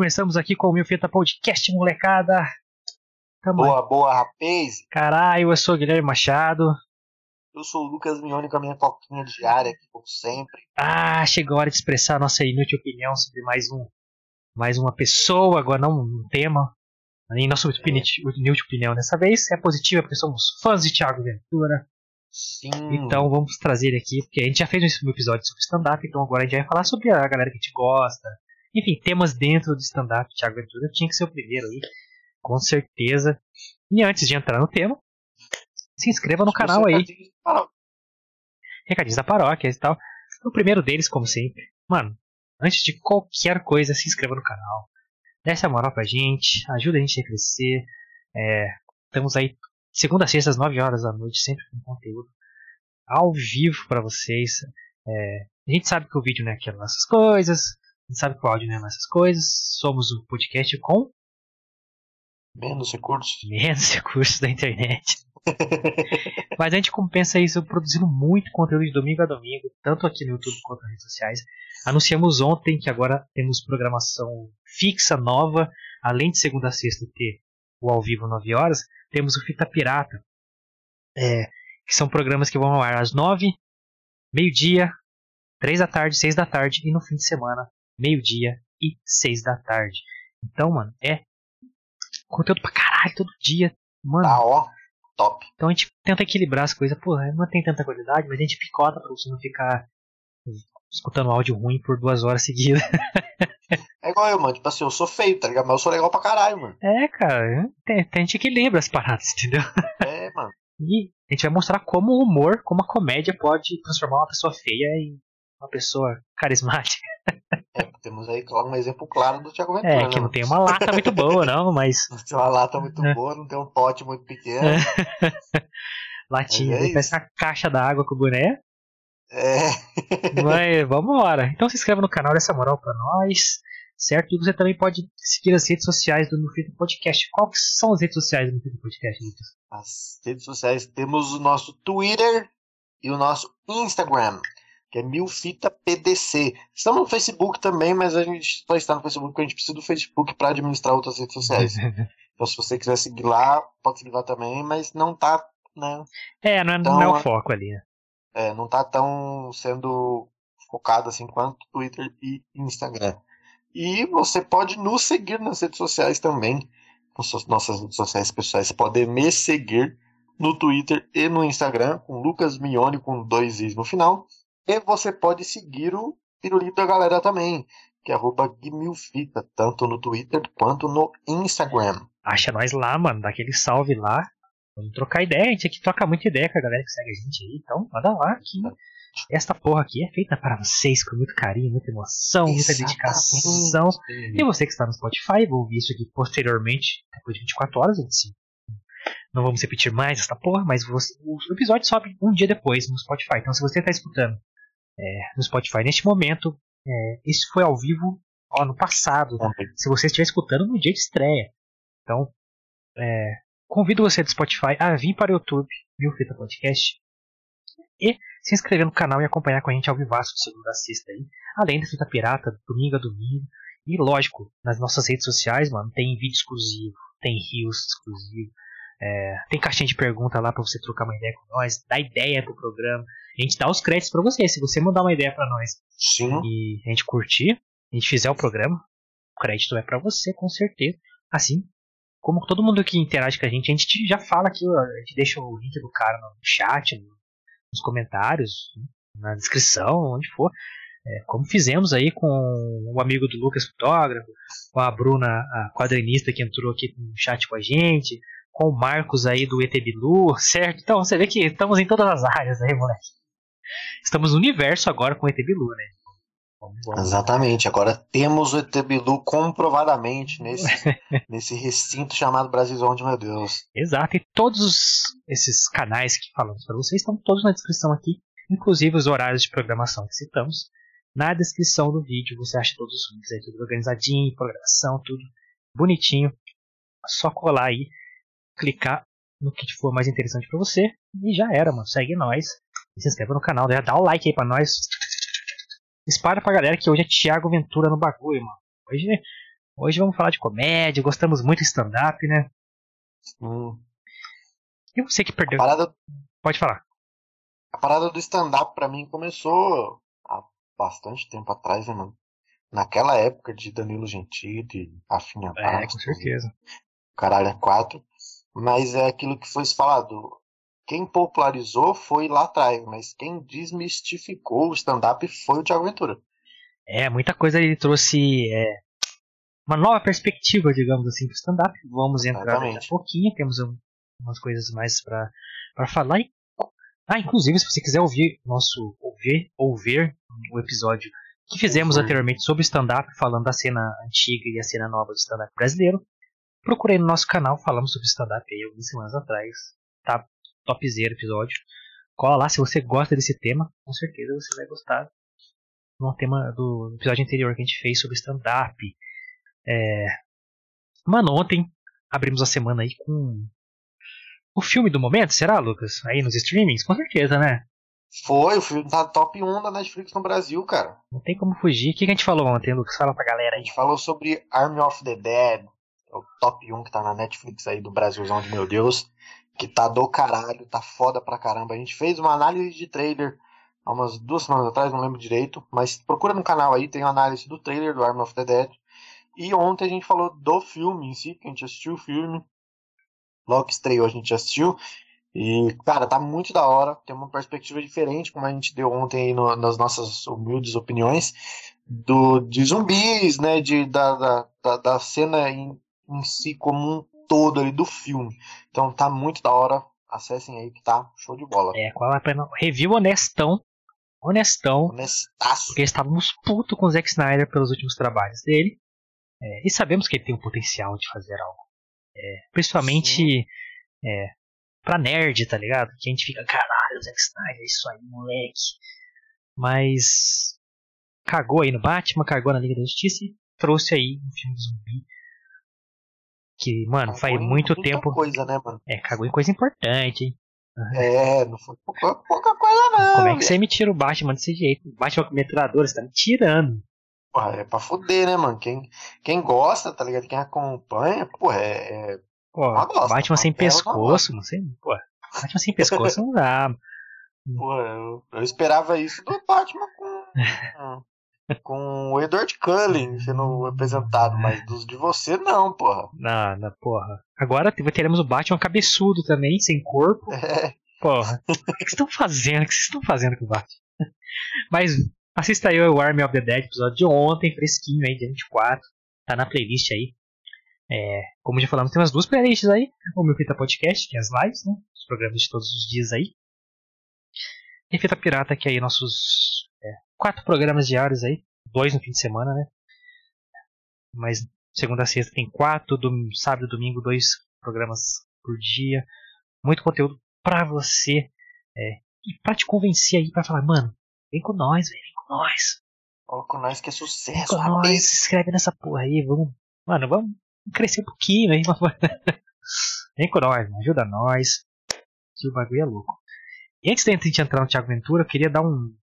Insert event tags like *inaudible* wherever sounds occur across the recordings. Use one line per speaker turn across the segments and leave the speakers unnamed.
Começamos aqui com o Mil Fita Podcast, molecada. Tamo aí.
Boa, boa, rapaz.
Caralho, eu sou o Guilherme Machado.
Eu sou o Lucas Mione com a minha coquinha diária aqui, como sempre.
Ah, chegou a hora de expressar a nossa inútil opinião sobre mais um, mais uma pessoa, agora não um tema. Nem nossa opini- inútil opinião dessa vez é positiva, porque somos fãs de Thiago Ventura.
Sim.
Então vamos trazer ele aqui, porque a gente já fez um episódio sobre stand-up, então agora a gente vai falar sobre a galera que a gente gosta. Enfim, temas dentro do stand-up. Thiago Ventura tinha que ser o primeiro aí, com certeza. E antes de entrar no tema, se inscreva no canal aí, recadinhos da paróquia e tal. O primeiro deles, como sempre, mano, antes de qualquer coisa, se inscreva no canal. Dê essa moral pra gente, ajuda a gente a crescer. É, estamos aí segunda a sexta às 9 horas da noite, sempre com conteúdo ao vivo pra vocês. É, a gente sabe que o vídeo não é aquelas essas coisas, a gente sabe que o áudio não é essas coisas. Somos um podcast com
menos recursos.
menos *laughs* recursos da internet. *laughs* Mas a gente compensa isso produzindo muito conteúdo de domingo a domingo, tanto aqui no YouTube quanto nas redes sociais. Anunciamos ontem que agora temos programação fixa nova, além de segunda a sexta ter o ao vivo 9 horas, temos o Fita Pirata, é, que são programas que vão ao ar às 9, meio-dia, 3 da tarde, 6 da tarde e no fim de semana, meio-dia e 6 da tarde. Então, mano, é conteúdo pra caralho todo dia. Mano,
Tá, ó. Top.
então a gente tenta equilibrar as coisas. Pô, não tem tanta qualidade, mas a gente picota pra você não ficar escutando áudio ruim por duas horas seguidas. *laughs*
É igual eu, mano. Tipo assim, eu sou feio, tá ligado? Mas eu sou legal pra caralho, mano.
É, cara, tem, tem gente que lembra as paradas, entendeu?
É, mano. *laughs*
E a gente vai mostrar como o humor, como a comédia pode transformar uma pessoa feia em uma pessoa carismática. *laughs*
É, temos aí claro, um exemplo claro do Thiago Ventura,
É,
né,
que não tem uma lata muito boa, não, mas *laughs*
Não tem uma lata muito
É.
boa, não tem um pote muito pequeno. *laughs*
latinha,
É
parece caixa d'água com o boné.
É.
Mas vambora. Então se inscreva no canal dessa moral pra nós. Certo? E você também pode seguir as redes sociais do Nufita Podcast. Que são as redes sociais do Nufita Podcast, Lucas?
As redes sociais temos o nosso Twitter e o nosso Instagram, que é milfitapdc. Estamos no Facebook também, mas a gente só está no Facebook porque a gente precisa do Facebook para administrar outras redes sociais. *laughs* Então, se você quiser seguir lá, pode seguir lá também, mas não tá, né?
É, não é,
Então,
não é o
é-
foco ali. né?
é, não tá tão sendo focado assim quanto Twitter e Instagram. E você pode nos seguir nas redes sociais também. Nossas, nossas redes sociais pessoais. Você pode me seguir no Twitter e no Instagram, com Lucas Mione com dois i's no final. E você pode seguir o Pirulito da Galera também, que é arroba Guimilfita, tanto no Twitter quanto no Instagram.
Acha nós lá, mano. Dá aquele salve lá. Vamos trocar ideia. A gente aqui troca muita ideia com a galera que segue a gente aí. Então, manda lá que esta porra aqui é feita para vocês com muito carinho, muita emoção, muita dedicação. E você que está no Spotify, vou ouvir isso aqui posteriormente, depois de 24 horas, assim. Não vamos repetir mais esta porra, mas você- o episódio sobe um dia depois no Spotify. Então, se você está escutando é, no Spotify neste momento, é, isso foi ao vivo ó, no passado. Se você estiver escutando no dia de estreia. Então, é, convido você do Spotify a vir para o YouTube, Mil Fita Podcast, e se inscrever no canal e acompanhar com a gente ao vivaço de segunda a sexta aí. Além da Fita Pirata, domingo a domingo. E lógico, nas nossas redes sociais, mano, tem vídeo exclusivo, tem rios exclusivo, é, tem caixinha de pergunta lá pra você trocar uma ideia com nós, dar ideia pro programa. A gente dá os créditos pra você. Se você mandar uma ideia pra nós
Sim.
e a gente curtir, a gente fizer o programa, o crédito é pra você, com certeza. Assim, como todo mundo que interage com a gente, a gente te- já fala aqui, a gente deixa o link do cara no chat, no- nos comentários, na descrição, onde for. É, como fizemos aí com o amigo do Lucas Fotógrafo, com a Bruna, a quadrinista que entrou aqui no chat com a gente, com o Marcos aí do ET Bilu, certo? Então você vê que estamos em todas as áreas aí, moleque. Estamos no universo agora com o ET Bilu, né? Vamos, vamos.
Exatamente. Agora temos o ET Bilu comprovadamente nesse, *laughs* nesse recinto chamado Brasil onde, meu Deus.
Exato, e todos os- esses canais que falamos para vocês estão todos na descrição aqui, inclusive os horários de programação que citamos. Na descrição do vídeo você acha todos os links aí, tudo organizadinho, programação, tudo bonitinho. É Só colar aí, clicar no que for mais interessante para você e já era, mano. Segue nós, e se inscreva no canal, já dá o like aí pra nós. Espalha pra galera que hoje é Thiago Ventura no bagulho, mano. Hoje Hoje vamos falar de comédia, gostamos muito de stand-up, né?
Hum.
E você que perdeu.
Parada,
Pode falar.
a parada do stand-up pra mim começou há bastante tempo atrás, né, mano? Naquela época de Danilo Gentili, Rafinha
É,
Bastos,
com certeza.
Caralho, é quatro. Mas é aquilo que foi falado. Quem popularizou foi lá atrás, mas quem desmistificou o stand-up foi o Thiago Ventura.
É, muita coisa ele trouxe é, uma nova perspectiva, digamos assim, pro stand-up. Vamos entrar daqui a pouquinho, temos um- umas coisas mais pra falar. E, ah, inclusive, se você quiser ouvir nosso ouvir, ouvir o episódio que fizemos
Ouvir.
anteriormente sobre stand-up, falando da cena antiga e a cena nova do stand-up brasileiro, procurei no nosso canal, falamos sobre stand-up aí algumas semanas atrás. Tá topzera episódio. Cola lá se você gosta desse tema, com certeza você vai gostar no tema do episódio anterior que a gente fez sobre stand-up. É... Mano, ontem abrimos a semana aí com o filme do momento, será, Lucas? Aí nos streamings? Com certeza, né?
Foi, o filme tá top 1 da Netflix no Brasil, cara.
Não tem como fugir. O que que a gente falou ontem, Lucas? Fala pra galera
A
aí.
gente falou sobre Army of the Dead, o top 1 que tá na Netflix aí do Brasilzão de meu Deus, que tá do caralho, tá foda pra caramba. A gente fez uma análise de trailer há umas duas semanas atrás, não lembro direito, mas procura no canal aí, tem uma análise do trailer do Army of the Dead. E ontem a gente falou do filme em si, que a gente assistiu o filme. Logo que estreou, a gente assistiu. E, cara, tá muito da hora. Tem uma perspectiva diferente, como a gente deu ontem aí no- nas nossas humildes opiniões, do, de zumbis, né? De, da, da, da, da cena em, em si como um todo ali do filme. Então tá muito da hora. Acessem aí que tá show de bola.
É, qual a pena? Review honestão. Honestão.
Honestaço.
Porque estávamos putos com o Zack Snyder pelos últimos trabalhos dele. É, e sabemos que ele tem o potencial de fazer algo. É, principalmente é, pra nerd, tá ligado? Que a gente fica, caralho, Zack Snyder, isso aí, moleque. Mas cagou aí no Batman, cagou na Liga da Justiça e trouxe aí um filme de zumbi. Que, mano, faz
Cagou em
muito tempo.
coisa, né, mano?
É, cagou em coisa importante, hein?
É, não foi pouca, pouca coisa, não.
Como é que você me tira o Batman desse jeito? Batman com metralhadora, você tá me tirando.
Porra, é pra fuder, né, mano? Quem, quem gosta, tá ligado? Quem acompanha, porra, é. é-
Pô,
Uma bosta,
Batman sem pescoço, não sei. Pô, Batman sem pescoço não dá.
porra, eu, eu esperava isso do Batman com. *laughs* com o Edward Cullen sendo apresentado, mas dos de você não, porra.
Não, não, porra. Agora te- teremos o Batman cabeçudo também, sem corpo.
É,
Porra. O que vocês estão fazendo? O que vocês estão fazendo com o Batman? *laughs* Mas assista aí o Army of the Dead, episódio de ontem, fresquinho aí, dia 24. Tá na playlist aí. É, como já falamos, tem umas duas playlists aí. O meu Fita Podcast, que é as lives, né? Os programas de todos os dias aí. E Fita Pirata, que é aí nossos é, quatro programas diários aí. Dois no fim de semana, né? Mas segunda a sexta tem quatro, dom- sábado e domingo dois programas por dia. Muito conteúdo pra você. É, e pra te convencer aí, pra falar, mano, vem com nós, vem com nós.
ó, com nós que é
Vem
sucesso,
com nós,
rapaz.
se inscreve nessa porra aí, vamos. Mano, vamos crescer um pouquinho aí. *laughs* Vem com nós, ajuda nós. Que o bagulho é louco. E antes da gente entrar no Thiago Ventura, eu queria dar um.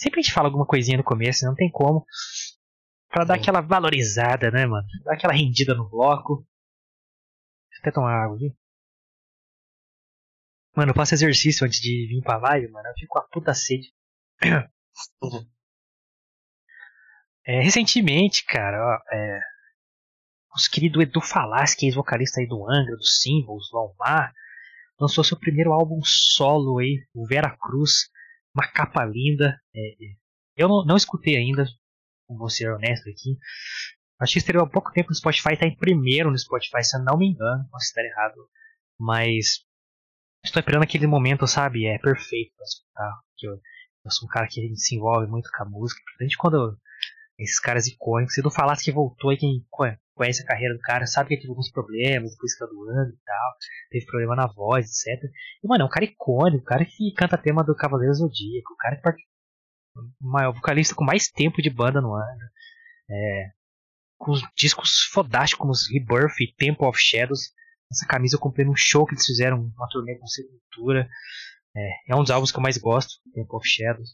Sempre a gente fala alguma coisinha no começo, não tem como. Pra dar aquela valorizada, né, mano? Dar aquela rendida no bloco. Deixa eu até tomar água aqui. Mano, eu faço exercício antes de vir pra live, mano. Eu fico com a puta sede. *coughs* É, recentemente, cara, ó, é, nosso querido Edu Falaschi, que é ex-vocalista aí do Angra, do Symbols, do Almar, lançou seu primeiro álbum solo aí, o Vera Cruz, uma capa linda. é, é. eu não, não escutei ainda, vou ser honesto aqui. Acho que estreou há pouco tempo no Spotify, tá em primeiro no Spotify, se eu não me engano, posso estar errado. Mas estou esperando aquele momento, sabe? É perfeito pra escutar. Eu, eu sou um cara que se envolve muito com a música, principalmente quando esses caras icônicos. Se não falasse que voltou, e quem co- conhece a carreira do cara sabe que ele teve alguns problemas, depois fica doando e tal, teve problema na voz, etc. E, mano, é um cara icônico, um cara que canta tema do Cavaleiro Zodíaco, o cara que part- o vocalista com mais tempo de banda no ano. É, com os discos fodásticos como os Rebirth e Temple of Shadows. Essa camisa eu comprei num show que eles fizeram, uma turnê com Sepultura. É, é um dos álbuns que eu mais gosto, Temple of Shadows.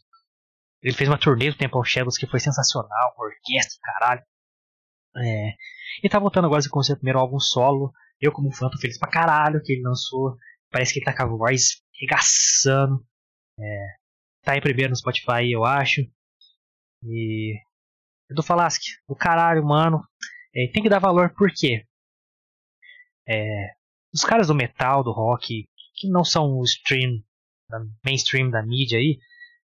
Ele fez uma turnê do Temple of Shadows que foi sensacional, com orquestra, caralho. É, ele tá voltando agora com o seu primeiro álbum solo. Eu, como fã, tô feliz pra caralho que ele lançou. Parece que ele tá com a voz regaçando. É, tá em primeiro no Spotify, eu acho. E. Edu Falasque, do caralho, mano. É, tem que dar valor por quê? É, os caras do metal, do rock, que não são o stream, mainstream da mídia aí,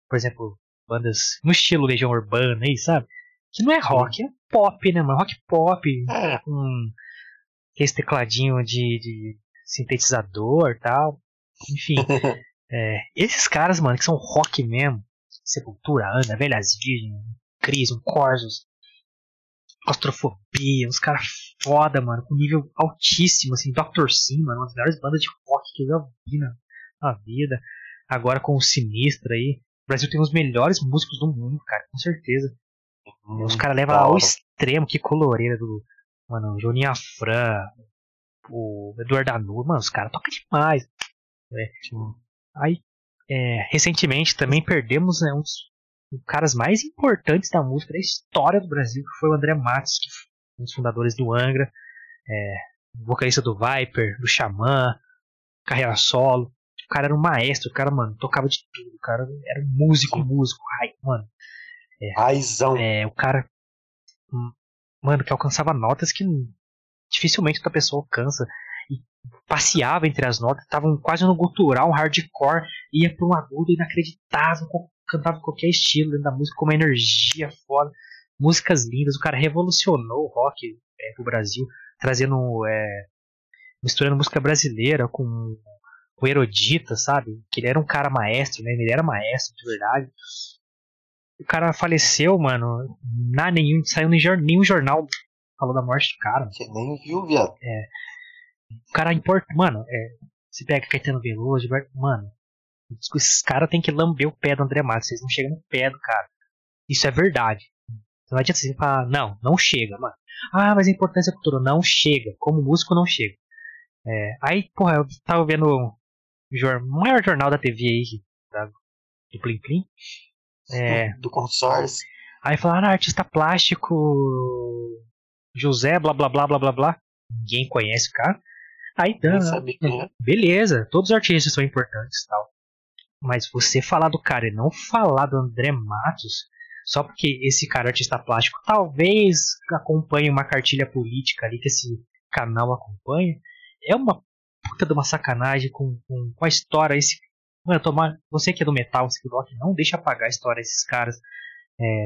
por exemplo, bandas no estilo Legião Urbana aí, sabe? Que não é rock, é pop, né, mano? Rock pop,
É.
com esse tecladinho de, de sintetizador e tal. Enfim, *laughs* é, esses caras, mano, que são rock mesmo, Sepultura, Ana, Velhas Virgens, Cris, um Corsos, Claustrofobia, uns caras foda, mano, com nível altíssimo, assim, Dr. Sim, mano, uma das melhores bandas de rock que eu já vi na, na vida. Agora com o Sinistro aí. O Brasil tem os melhores músicos do mundo, cara, com certeza. Os caras levam ao extremo, que coloreira do. Mano, o Joninho Afran, o Eduardo Anu, mano, os caras tocam demais.
Sim.
Aí, é, recentemente também perdemos né, um dos caras mais importantes da música da história do Brasil, que foi o André Matos, que foi um dos fundadores do Angra, é, vocalista do Viper, do Xamã, carreira solo. O cara era um maestro, o cara, mano, tocava de tudo, o cara era um músico, músico, ai, mano.
Raizão.
É, o cara, hum, mano, que alcançava notas que dificilmente outra pessoa alcança. E passeava entre as notas, tava quase no gutural, um hardcore, ia pra um agudo inacreditável, cantava qualquer estilo dentro da música, com uma energia foda, músicas lindas. O cara revolucionou o rock é, pro Brasil, trazendo, é, misturando música brasileira com, com erudita, sabe? Que ele era um cara maestro, né? Ele era maestro de verdade. O cara faleceu, mano. Na nenhum, saiu nenhum jornal falou da morte do cara.
Você nem viu, viado.
O cara importa. Mano, é, você pega Caetano Veloso, mano. Esses caras tem que lamber o pé do André Matos. Vocês não chegam no pé do cara. Isso é verdade. Não adianta você falar, não, não chega, mano. Ah, mas a importância é cultura. Não chega. Como músico, não chega. É, aí, porra, eu tava vendo maior jornal da TV aí, da, do Plim Plim. É,
Do consórcio.
Aí falaram, ah, artista plástico José, blá blá blá blá blá blá. Ninguém conhece o cara. Aí
Nem
tá,
sabia quem é.
beleza, todos os artistas são importantes e tal. Mas você falar do cara e não falar do André Matos, só porque esse cara é artista plástico talvez acompanhe uma cartilha política ali que esse canal acompanha, é uma puta de uma sacanagem com, com, com a história. Esse, mano, tomar, você que é do metal, você que é do rock, não deixa apagar a história desses caras. É,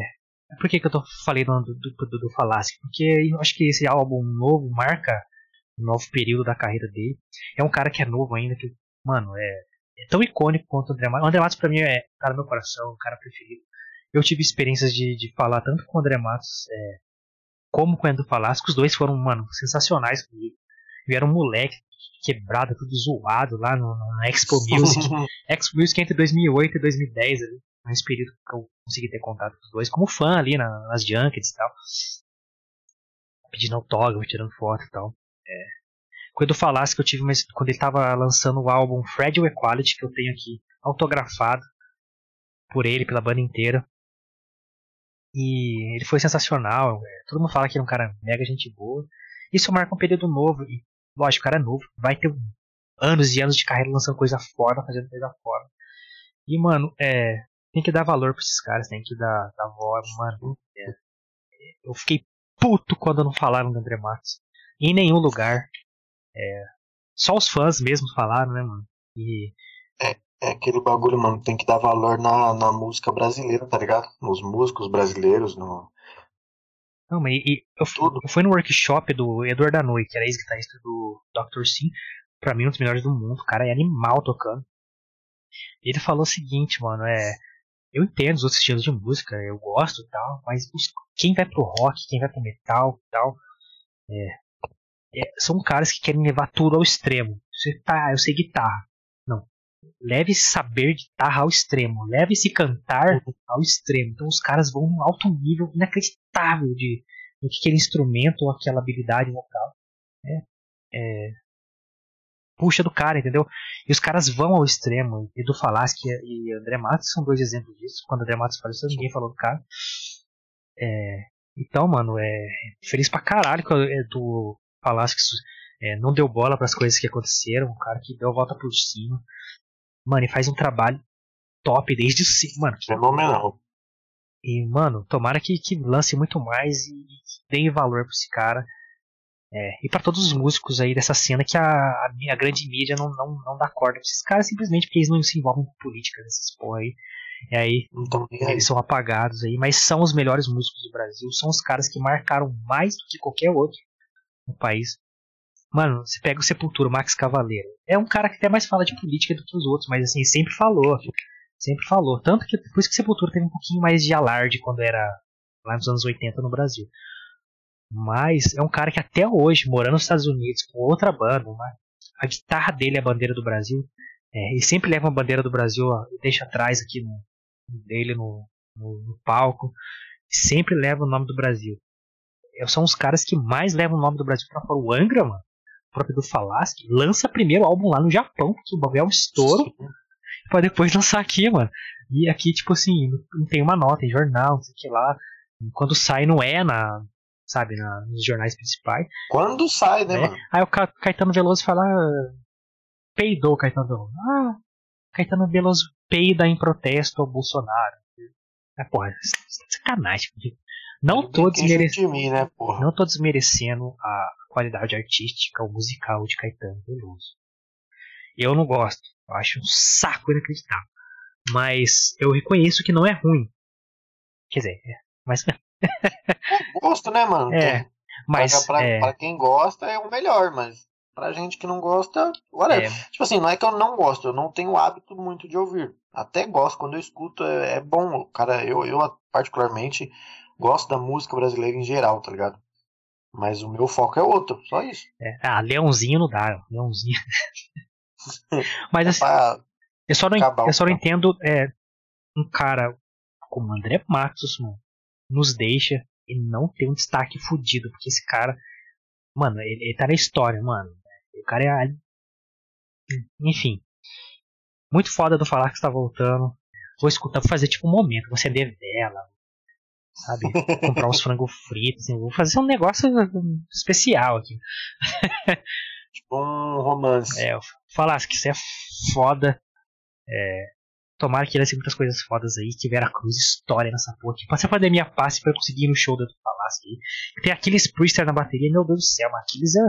por que, que eu tô falando do, do, do, do Falasque? Porque eu acho que esse álbum novo marca um novo período da carreira dele. É um cara que é novo ainda, que, mano, é, é tão icônico quanto o André Matos. O André Matos pra mim é cara meu coração, o cara preferido. Eu tive experiências de, de falar tanto com o André Matos é, como com o Edu Falasque. Os dois foram, mano, sensacionais comigo. Eu era um moleque quebrado, tudo zoado lá no, no Expo Music. *laughs* Expo Music entre 2008 e 2010 ali. Nesse período que eu consegui ter contato com os dois, como fã ali na- nas junkets e tal. Pedindo autógrafo, tirando foto e tal. É. Com o Edu Falasque que eu tive mas quando ele tava lançando o álbum Fragile Equality, que eu tenho aqui autografado por ele, pela banda inteira. E ele foi sensacional. é, Todo mundo fala que ele é um cara mega gente boa. Isso marca um período novo. E, lógico, o cara é novo. Vai ter anos e anos de carreira lançando coisa foda, fazendo coisa foda. E, mano, é. Tem que dar valor pra esses caras, tem que dar, dar voz, mano. é, eu fiquei puto quando não falaram do André Matos. Em nenhum lugar. É, só os fãs mesmo falaram, né, mano? E
É aquele bagulho, mano, tem que dar valor na, na música brasileira, tá ligado? Nos músicos brasileiros, no...
Não, mas e- eu, eu fui no workshop do Eduardo Anoi, que era ex-guitarrista do Dr. Sim. Pra mim, um dos melhores do mundo. O cara é animal tocando. Ele falou o seguinte, mano, é. Eu entendo os outros estilos de música, eu gosto e tal, mas os- quem vai pro rock, quem vai pro metal e tal, é, é, são caras que querem levar tudo ao extremo. Você tá, eu sei guitarra. Leve esse saber de guitarra ao extremo. Leve esse cantar ao extremo. Então os caras vão num alto nível inacreditável de, que aquele instrumento ou aquela habilidade vocal. É, é, puxa do cara, entendeu? E os caras vão ao extremo. Edu Falaschi e André Matos são dois exemplos disso. Quando André Matos faleceu, ninguém falou do cara. É, Então, mano, é feliz pra caralho que do Palácio que é, não deu bola para as coisas que aconteceram, um cara que deu a volta por cima. Mano, e faz um trabalho top desde sempre, mano.
Fenomenal.
E, mano, tomara que, que lance muito mais e, e dê valor pra esse cara. É, e para todos os músicos aí dessa cena que a, a, a, grande mídia não, não, não dá corda pra esses caras simplesmente porque eles não se envolvem com política nessas porra aí. E aí então, eles são apagados aí, mas são os melhores músicos do Brasil, são os caras que marcaram mais do que qualquer outro no país. Mano, você pega o Sepultura, o Max Cavaleiro. É um cara que até mais fala de política do que os outros, mas assim, sempre falou. Sempre falou. Tanto que depois que o Sepultura teve um pouquinho mais de alarde quando era lá nos anos 80 no Brasil. Mas é um cara que até hoje, morando nos Estados Unidos, com outra banda, uma, a guitarra dele é a bandeira do Brasil. É, ele sempre leva uma bandeira do Brasil, ó, deixa atrás aqui no, dele no, no, no, palco. Sempre leva o nome do Brasil. É, são os caras que mais levam o nome do Brasil pra fora. O Angra, mano, próprio do Falasque, lança primeiro o álbum lá no Japão, que o bagulho é um estouro, pra depois *laughs* lançar aqui, mano. E aqui, tipo assim, não tem uma nota em jornal, não sei o que lá. Quando sai, não é na, sabe, na, nos jornais principais.
Quando sai, né, é. mano?
Aí o Caetano Veloso fala. Ah, peidou o Caetano Veloso. Ah, Caetano Veloso peida em protesto ao Bolsonaro. É, porra, sacanagem. Não tô, desmerecendo,
de né,
não tô desmerecendo a qualidade artística ou musical de Caetano Veloso. Eu não gosto. Eu acho um saco inacreditável. Mas eu reconheço que não é ruim. Quer dizer, é, mas
Gosto, né, mano?
É. Mas
pra,
é...
pra, quem gosta é o melhor, mas pra gente que não gosta, whatever. É. Tipo assim, não é que eu não gosto, eu não tenho hábito muito de ouvir. Até gosto, quando eu escuto é, é bom. Cara, eu, eu particularmente gosto da música brasileira em geral, tá ligado? Mas o meu foco é outro, só isso.
É. Ah, Leãozinho não dá, Leãozinho. *laughs* Mas assim, eu só não, eu só não entendo é, um cara como André Matos, mano, nos deixa e não ter um destaque fudido, porque esse cara, mano, ele, ele tá na história, mano. O cara é. Enfim. Muito foda do falar que está voltando. Vou escutar, vou fazer tipo um momento, vou acender vela, sabe? Comprar uns frango fritos, assim, vou fazer um negócio especial aqui.
tipo um romance.
É, falar que isso é foda. É, Tomara que lance muitas coisas fodas aí, que Vera Cruz história nessa porra. Que passa a pandemia passe pra eu conseguir ir no show do Palácio aí. Tem Aquiles Priester na bateria, meu Deus do céu, mas Aquiles é.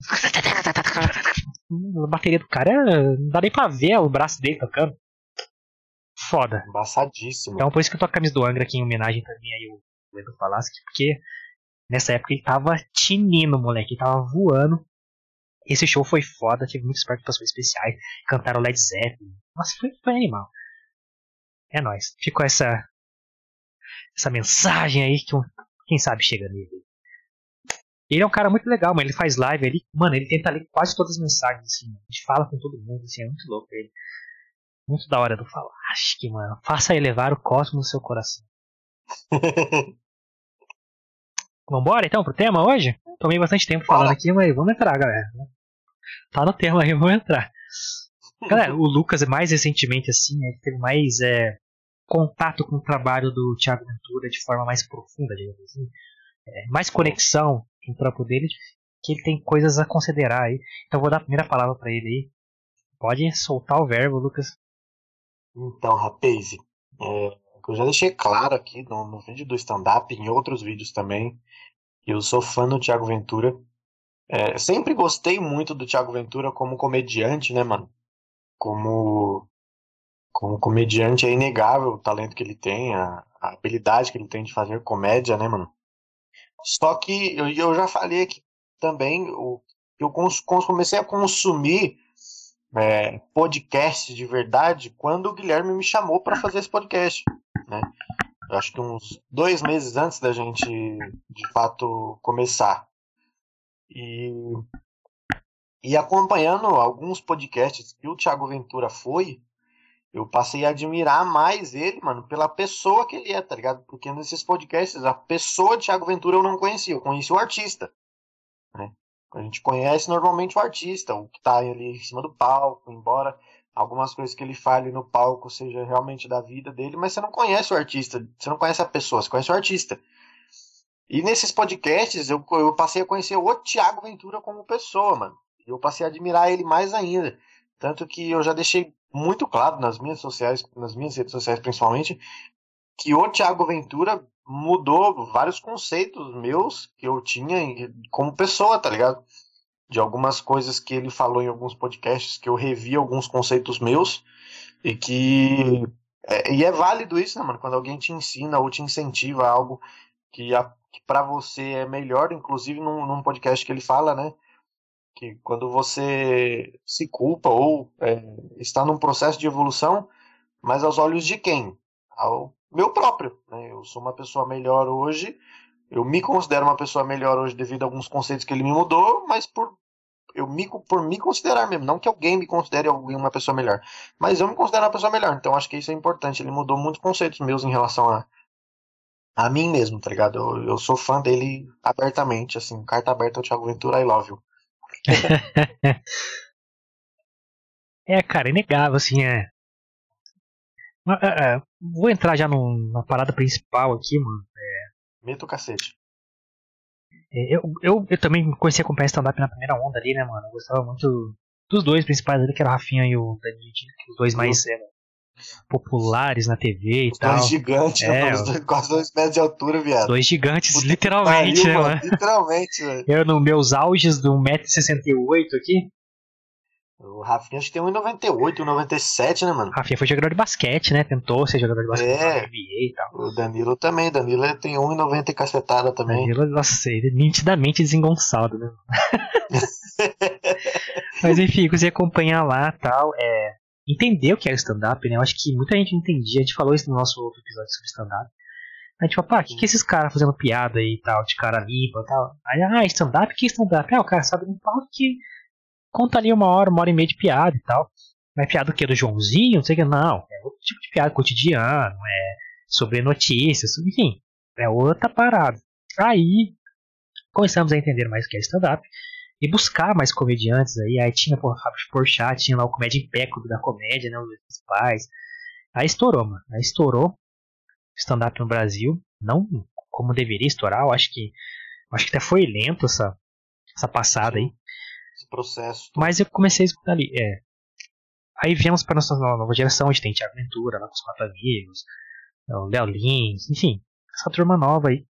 *laughs* A bateria do cara é... não dá nem pra ver o braço dele tocando. Foda.
Embaçadíssimo.
Então por isso que eu tô com a camisa do Angra aqui em homenagem também aí ao Edu Palácio, porque nessa época ele tava tinindo, moleque, ele tava voando. Esse show foi foda, tive muitas participações especiais, cantaram Led Zeppelin. Nossa, foi, foi animal. É nóis. Ficou essa essa mensagem aí que quem sabe chega nele. Ele é um cara muito legal, mas ele faz live, ele, mano, ele tenta ler quase todas as mensagens, assim, a gente fala com todo mundo, assim, é muito louco ele. Muito da hora do falar. Acho que, mano, faça elevar o cosmos no seu coração. *laughs* Vambora então pro tema hoje? Tomei bastante tempo falando aqui, mas vamos entrar, galera. Tá no tema aí, *laughs* vamos entrar. Galera, o Lucas, mais recentemente, assim, né, teve mais é, contato com o trabalho do Thiago Ventura de forma mais profunda, digamos assim. É, mais conexão com o trampo dele, que ele tem coisas a considerar aí. Então vou dar a primeira palavra para ele aí. Pode soltar o verbo, Lucas.
Então, rapaz, é, eu já deixei claro aqui no, no vídeo do stand-up, em outros vídeos também, que eu sou fã do Thiago Ventura. É, sempre gostei muito do Thiago Ventura como comediante, né, mano? Como, como comediante é inegável o talento que ele tem, a, a habilidade que ele tem de fazer comédia, né, mano? Só que eu, eu já falei aqui também, o, eu cons, comecei a consumir é, de verdade quando o Guilherme me chamou para fazer esse podcast né? Eu acho que uns dois meses antes da gente, de fato, começar. E, e acompanhando alguns podcasts que o Thiago Ventura foi, eu passei a admirar mais ele, mano, pela pessoa que ele é, tá ligado? Porque nesses podcasts, a pessoa de Thiago Ventura eu não conhecia, eu conheci o artista, né? A gente conhece normalmente o artista, o que tá ali em cima do palco, embora algumas coisas que ele fale no palco seja realmente da vida dele, mas você não conhece o artista, você não conhece a pessoa, você conhece o artista. E nesses podcasts eu, eu passei a conhecer o Tiago Ventura como pessoa, mano. Eu passei a admirar ele mais ainda. Tanto que eu já deixei muito claro nas minhas sociais, nas minhas redes sociais principalmente, que o Tiago Ventura mudou vários conceitos meus que eu tinha como pessoa, tá ligado? De algumas coisas que ele falou em alguns podcasts, que eu revi alguns conceitos meus e que. É, e é válido isso, né, mano? Quando alguém te ensina ou te incentiva a algo que, que para você é melhor, inclusive num, num, podcast que ele fala, né? Que quando você se culpa ou é, está num processo de evolução, mas aos olhos de quem? Ao meu próprio. Né? Eu sou uma pessoa melhor hoje, eu me considero uma pessoa melhor hoje devido a alguns conceitos que ele me mudou, mas por eu me, por me considerar mesmo, não que alguém me considere alguém uma pessoa melhor, mas eu me considero uma pessoa melhor, então acho que isso é importante. Ele mudou muitos conceitos meus em relação a, a mim mesmo, tá ligado? Eu, eu sou fã dele abertamente, assim, carta aberta ao Thiago Ventura, I love you. *laughs*
é, cara, inegável, assim, é. É, é vou entrar já no, na parada principal aqui, mano. É...
Meta o cacete.
É, eu, eu, eu também conheci acompanhar stand-up na primeira onda ali, né, mano? Eu gostava muito dos dois principais ali, que era o Rafinha e o Danilo, os dois mais é, populares na TV e
os
tal.
Dois gigantes, é, os dois, quase dois metros de altura, viado.
Dois gigantes, Puta literalmente, pariu, né, mano?
Literalmente, velho.
Eu, nos meus auges do 1,68m aqui.
O Rafinha acho que tem 1,98, 1,97, né, mano?
O Rafinha foi jogador de basquete, né? Tentou ser jogador de basquete
é.
NBA e tal.
O Danilo também, o Danilo tem 1,90 e cacetada também.
Danilo, nossa, ele é nitidamente desengonçado, né? *laughs* Mas enfim, você acompanhar lá tal, é, entender o que era stand-up, né? Eu acho que muita gente entendia, a gente falou isso no nosso outro episódio sobre stand-up. A gente falou, pá, o que, que esses caras fazendo piada aí e tal, de cara limpa e tal? Aí, ah, stand-up? que stand-up? Ah, o cara sabe um palco que conta ali uma hora, uma hora e meia de piada e tal. Mas piada o que? Do Joãozinho? Não sei o que. Não, é outro tipo de piada cotidiano, é sobre notícias, enfim. É outra parada. Aí começamos a entender mais o que é stand-up e buscar mais comediantes aí. Aí tinha o Fábio Porchat, tinha lá o Comédia em da Comédia, né, os principais. Aí estourou, mano. Aí estourou stand-up no Brasil. Não como deveria estourar, eu acho que acho que até foi lento essa, essa passada aí.
Processo.
Mas eu comecei a escutar ali. É. Aí viemos para nossa nova geração, onde tem Tiago Ventura, lá com os quatro amigos, o Léo Lins, enfim, essa turma nova aí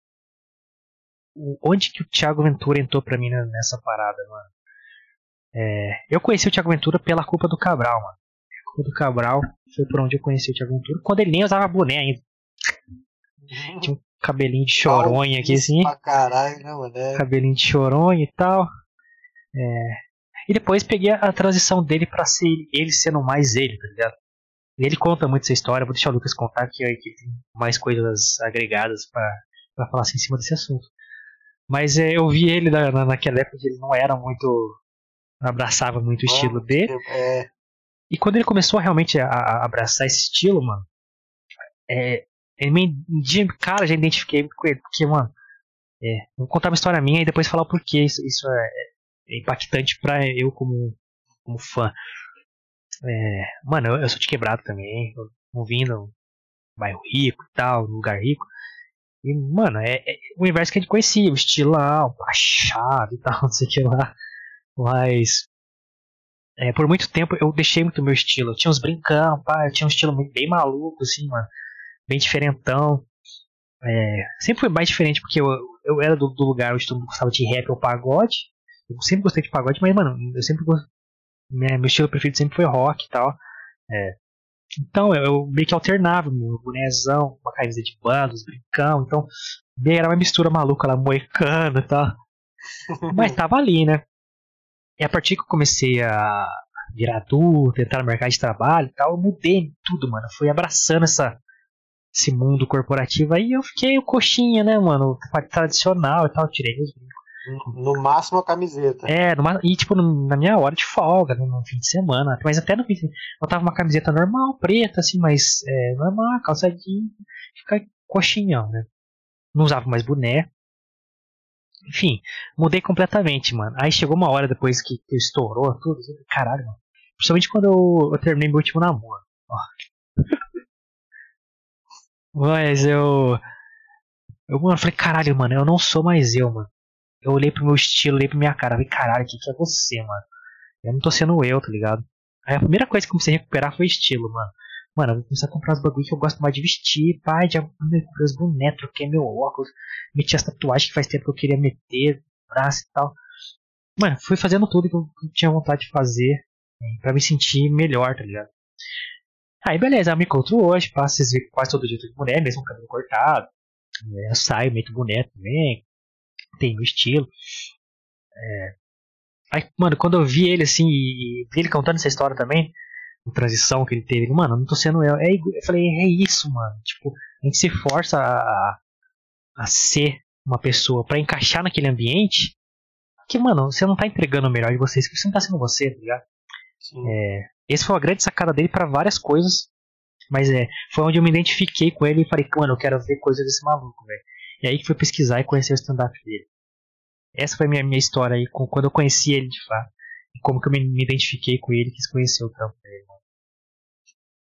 onde que o Thiago Ventura entrou pra mim nessa parada, mano? É, eu conheci o Thiago Ventura pela culpa do Cabral, mano. A culpa do Cabral foi por onde eu conheci o Thiago Ventura, quando ele nem usava boné ainda. Tinha um cabelinho de choronha aqui assim.
Pra caralho, né, mano? É.
Cabelinho de choronha e tal. É, e depois peguei a transição dele pra ser ele sendo mais ele, tá ligado? Ele conta muito essa história, vou deixar o Lucas contar que, que tem mais coisas agregadas para falar assim, em cima desse assunto. Mas é, eu vi ele na, na, naquela época que ele não era muito. Não abraçava muito o estilo dele.
É.
E quando ele começou realmente a, a abraçar esse estilo, mano, é, ele de cara já identifiquei com ele, porque, mano, é, vou contar uma história minha e depois falar o porquê isso, isso é, é impactante pra eu como, como fã. É, mano, eu, eu, sou de quebrado também, vim no bairro rico e tal, lugar rico. E, mano, é, é, o universo que a gente conhecia, o estilão, baixado e tal, *laughs* não sei o que lá. Mas. É, por muito tempo eu deixei muito meu estilo. Eu tinha uns brincão, pá, eu tinha um estilo bem maluco, assim, mano. Bem diferentão. É, sempre foi mais diferente porque eu, eu era do, do lugar onde todo mundo gostava de rap ou pagode. Eu sempre gostei de pagode, mas, mano, eu sempre gostei. Meu estilo preferido sempre foi rock e tal. É, então eu meio que alternava meu bonézão, uma camisa de bandos, brincão. Então era uma mistura maluca lá, moecano e tal. *laughs* Mas tava ali, né? E a partir que eu comecei a virar adulto, entrar no mercado de trabalho e tal, eu mudei tudo, mano. Fui abraçando essa, esse mundo corporativo. Aí eu fiquei o coxinha, né, mano? Tradicional e tal. Tirei meus brincos
no máximo a camiseta.
É, numa, e tipo, na minha hora de folga, no, fim de semana. Mas até no fim de semana. Eu tava uma camiseta normal, preta, assim, mas é, normal, calça jeans, ficar coxinhão, né? Não usava mais boné. Enfim, mudei completamente, mano. Aí chegou uma hora depois que, que estourou tudo. Caralho, mano. Principalmente quando eu, eu terminei meu último namoro. Ó. *laughs* Mas eu Eu, mano, falei, caralho, mano, eu não sou mais eu, mano. Eu olhei pro meu estilo, olhei pra minha cara, falei, caralho, que, que é você, mano? Eu não tô sendo eu, tá ligado? Aí a primeira coisa que eu comecei a recuperar foi estilo, mano. Mano, eu vou começar a comprar os bagulho que eu gosto mais de vestir, pai, já comprei os bonecos, troquei meu óculos, meti as tatuagens que faz tempo que eu queria meter, braço e tal. Mano, fui fazendo tudo que eu tinha vontade de fazer é, para me sentir melhor, tá ligado? Aí beleza, eu me encontro hoje, passo vocês verem quase todo dia de mulher, mesmo cabelo cortado. É, eu saio, meto boneco também, tem o estilo. É... Aí, mano, quando eu vi ele assim, e vi ele contando essa história também, a transição que ele teve, mano, não tô sendo eu. É, eu falei, é isso, mano. Tipo, a gente se força a, a ser uma pessoa para encaixar naquele ambiente que, mano, você não tá entregando o melhor de vocês, que você não tá sendo você, tá ligado? É, esse foi uma grande sacada dele para várias coisas, mas é, foi onde eu me identifiquei com ele e falei, mano, eu quero ver coisas desse maluco, velho. E aí que fui pesquisar e conhecer o stand-up dele. Essa foi a minha, minha história aí, com, quando eu conheci ele de fato. E como que eu me, me identifiquei com ele quis conhecer o trampo dele.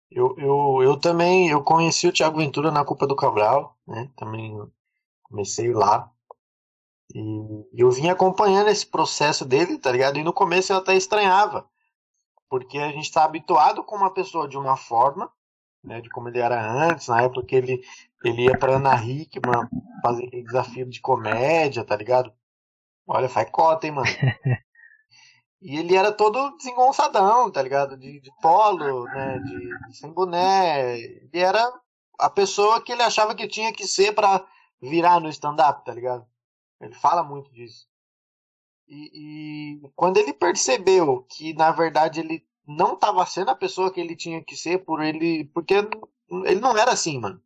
Eu, eu, eu também, eu conheci o Thiago Ventura na Culpa do Cabral, né? Também comecei lá. E eu vim acompanhando esse processo dele, tá ligado? E no começo eu até estranhava, porque a gente está habituado com uma pessoa de uma forma, né, de como ele era antes, na época que ele, ele ia pra Ana Hickman fazer aquele desafio de comédia, tá ligado? Olha, faz cota, hein, mano. *laughs* E ele era todo desengonçadão, tá ligado? De, de polo, né? De, de, sem boné. Ele era a pessoa que ele achava que tinha que ser para virar no stand-up, tá ligado? Ele fala muito disso. E, e, quando ele percebeu que na verdade ele não estava sendo a pessoa que ele tinha que ser por ele, porque ele não era assim, mano.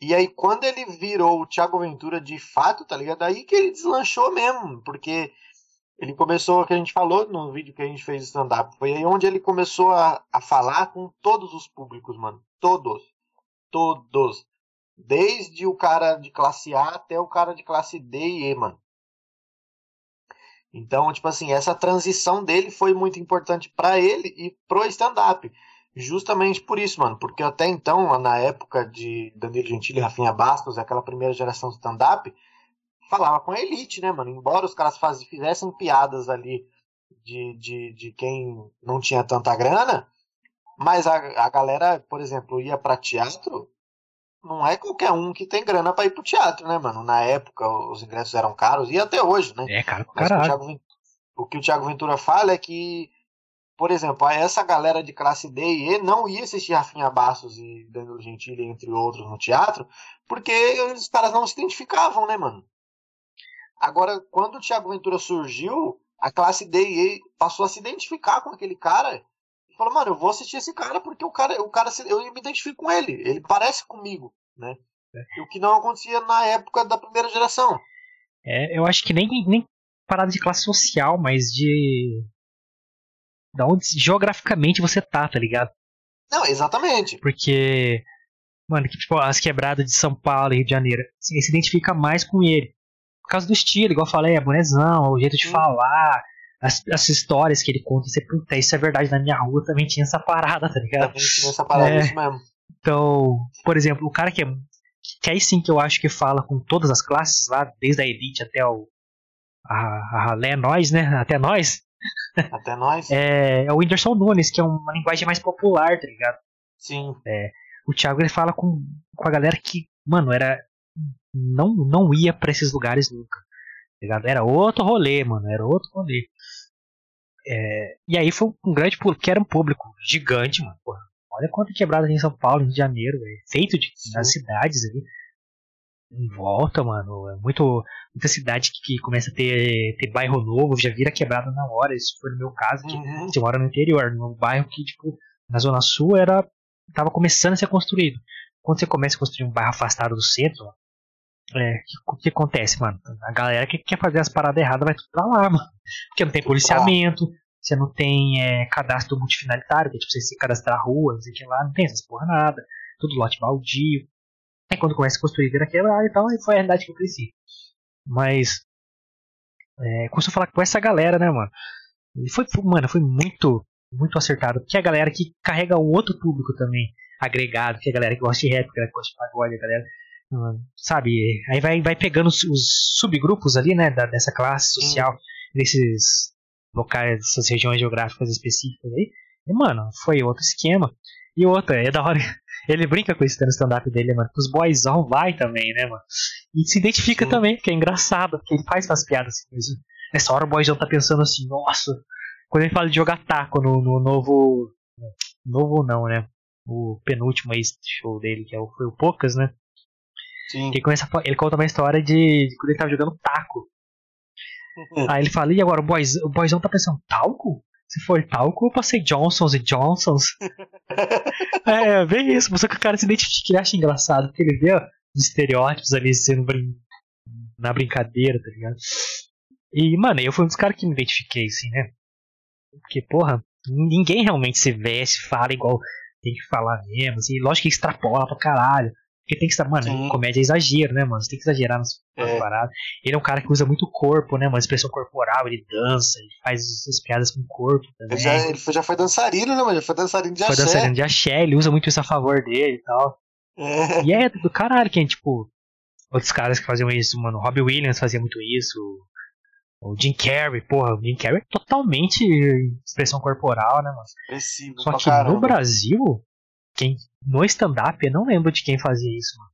E aí quando ele virou o Thiago Ventura de fato, tá ligado? Aí que ele deslanchou mesmo, porque ele começou, o que a gente falou no vídeo que a gente fez stand-up, foi aí onde ele começou a, a falar com todos os públicos, mano. Todos. Todos. Desde o cara de classe A até o cara de classe D e E, mano. Então, tipo assim, essa transição dele foi muito importante para ele e pro stand-up. Justamente por isso, mano. Porque até então, na época de Danilo Gentili e Rafinha Bastos, aquela primeira geração stand-up, falava com a elite, né, mano? Embora os caras faz, fizessem piadas ali de, de, de quem não tinha tanta grana, mas a, a galera, por exemplo, ia para teatro, não é qualquer um que tem grana para ir pro teatro, né, mano? Na época os ingressos eram caros e até hoje, né?
É caro caralho. O,
que o Thiago Ventura fala é que, por exemplo, essa galera de classe D e E não ia assistir Rafinha Bastos e Danilo Gentili, entre outros, no teatro, porque os caras não se identificavam, né, mano? Agora, quando o Thiago Ventura surgiu, a classe D e E passou a se identificar com aquele cara. Falou, mano, eu vou assistir esse cara porque o cara, o cara eu me identifico com ele. Ele parece comigo, né? É. O que não acontecia na época da primeira geração.
É, eu acho que nem, nem parada de classe social, mas de. Da onde geograficamente você tá, tá ligado?
Não, exatamente.
Porque. Mano, que, tipo, as quebradas de São Paulo e Rio de Janeiro, assim, se identifica mais com ele por causa do estilo, igual eu falei, é bonezão, o jeito de falar, as, as histórias que ele conta. Você, puta, isso é verdade, na minha rua também tinha essa parada, tá ligado?
Também tinha essa parada, é, isso mesmo.
Então, por exemplo, o cara que é. Que aí sim que eu acho que fala com todas as classes, lá, desde a elite até o. A, a ralé, nós, né? Até nós.
Até nós.
é, é o Whindersson Nunes, que é uma linguagem mais popular, tá ligado?
Sim.
É, o Thiago ele fala com, com a galera que, mano, era não, não ia para esses lugares nunca. Tá ligado? Era outro rolê, mano. Era outro rolê. É, e aí foi um grande público, era um público gigante, mano. Porra. Olha quanto quebrada tem em São Paulo, Rio de Janeiro, véio. feito de, das cidades ali. Em volta, mano. É muito, muita cidade que, que, começa a ter, ter bairro novo, já vira quebrada na hora. Isso foi no meu caso, que uhum. você mora no interior, num bairro que, tipo, na Zona Sul era. tava começando a ser construído. Quando você começa a construir um bairro afastado do centro, é, o que, que, acontece, mano? A galera que quer fazer as paradas erradas vai tudo pra lá, mano. Porque não tem policiamento, você não tem é, cadastro multifinalitário, que é tipo você se cadastrar rua, não sei o que lá, não tem essas porra nada. Tudo lote baldio. Aí quando começa a construir vira quebrada e tal, aí foi a realidade que eu cresci. Mas. É, começou a falar com essa galera, né, mano? E foi, mano, foi muito, muito acertado. Porque é a galera que carrega um outro público também agregado, que é a galera que gosta de rap, a galera que gosta de pagode, a galera sabe? Aí vai, vai pegando os, os subgrupos ali, né, da, dessa classe social, desses locais, dessas regiões geográficas específicas aí. E, mano, foi outro esquema. E outra, é da hora. *laughs* Ele brinca com isso no stand-up dele, mano. Os boyzão vai também, né, mano? E se identifica Sim. também, porque é engraçado, porque ele faz umas piadas assim. Nessa hora o boyzão tá pensando assim, nossa. Quando ele fala de jogar taco no, no novo. Novo não, né? O penúltimo aí show dele, que é o, foi o Poucas, né? Sim. Ele, começa, ele conta uma história de, de quando ele tava jogando taco. *laughs* Aí ele fala, e agora o, boys, o boyzão tá pensando, talco? Se for talco, eu passei Johnsons e Johnsons. *laughs* é, bem isso. Só que o cara se identifica, ele acha engraçado, porque ele vê os estereótipos ali sendo brin na brincadeira, tá ligado? E, mano, eu fui um dos caras que me identifiquei, assim, né? Porque, porra, ninguém realmente se veste, fala igual tem que falar mesmo, assim, lógico que extrapola pra caralho. Porque tem que estar, mano, Sim. comédia é exagero, né, mano? Você tem que exagerar nas é. paradas. Ele é um cara que usa muito o corpo, né, mano? Expressão corporal, ele dança, ele faz as piadas com o corpo também.
Ele já, ele já foi dançarino, né, mano? Já foi dançarino de
foi axé. Foi dançarino de axé, ele usa muito isso a favor dele e tal. É. E é do caralho que, tipo, outros caras que faziam isso, mano. Robbie Williams fazia muito isso. O Jim Carrey, porra, o Jim Carrey é totalmente expressão corporal, né, mano?
Expressivo
Só que caramba. no Brasil, quem no stand-up, eu não lembro de quem fazia isso, mano.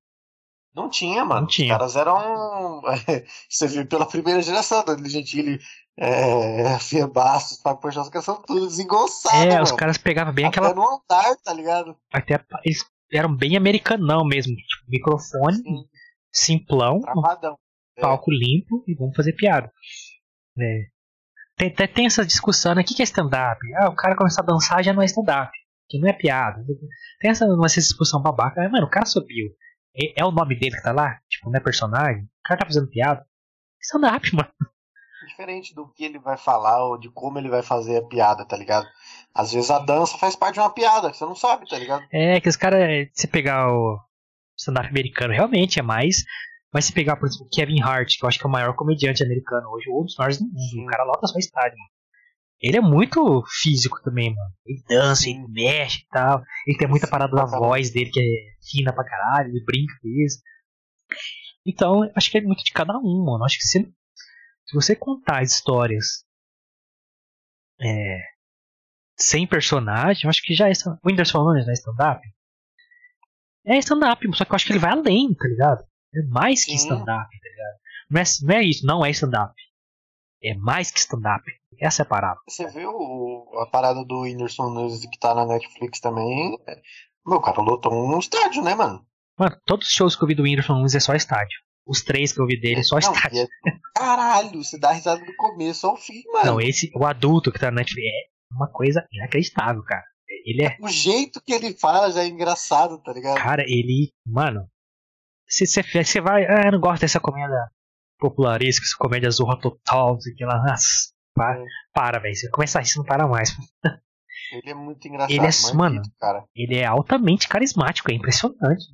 Não tinha, mano. Não tinha. Os caras eram. *laughs* Você viu pela primeira geração, Danilo Gentili, é, Fia Bastos, Fábio Porchat, os caras são tudo desengonçados. É,
mano. os caras pegavam bem Até aquela.
no andar, tá ligado?
Até eles eram bem americanão mesmo. Tipo, microfone, Sim. simplão,
Travadão.
palco é. limpo e vamos fazer piada. É. Tem, tem, tem essa discussão, né? O que é stand-up? Ah, o cara começar a dançar já não é stand-up que não é piada. Tem essa, essa discussão babaca. Mas, mano, o cara subiu. É, é, o nome dele que tá lá? Tipo, não é personagem? O cara tá fazendo piada. Isso é mano.
Diferente do que ele vai falar ou de como ele vai fazer a piada, tá ligado? Às vezes a dança faz parte de uma piada, que você não sabe, tá ligado?
É, que os caras, se pegar o stand-up americano, realmente é mais. Mas se pegar, por exemplo, Kevin Hart, que eu acho que é o maior comediante americano hoje, ou um dos maiores do mundo, o cara lota só estádio, mano. Ele é muito físico também, mano. Ele dança, ele mexe e tal. Ele tem muita parada da voz dele que é fina pra caralho, ele brinca com isso. Então, acho que é muito de cada um, mano. Acho que se, se você contar histórias é, sem personagem, acho que já é. O Whindersson Nunes não é stand-up? É stand-up, só que eu acho que ele vai além, tá ligado? É mais que stand-up, tá ligado? Não é, não é isso, não é stand-up. É mais que stand-up. Essa é a parada.
Você viu a parada do Whindersson Nunes que tá na Netflix também? Meu, cara lotou um estádio, né, mano?
Mano, todos os shows que eu vi do Whindersson Nunes é só estádio. Os três que eu vi dele é só não, estádio. É...
Caralho, você dá risada do começo ao fim, mano.
Não, esse, o adulto que tá na Netflix é uma coisa inacreditável, cara. Ele é.
O jeito que ele fala já é engraçado, tá ligado?
Cara, ele. Mano. Se você vai. Ah, eu não gosto dessa comédia popularesca, essa comédia zorra total, não sei o que lá. Nossa, para, é. para velho. Você começa a rir, você não para mais.
Ele é muito engraçado.
Ele é, mano, cara. ele é altamente carismático, é impressionante.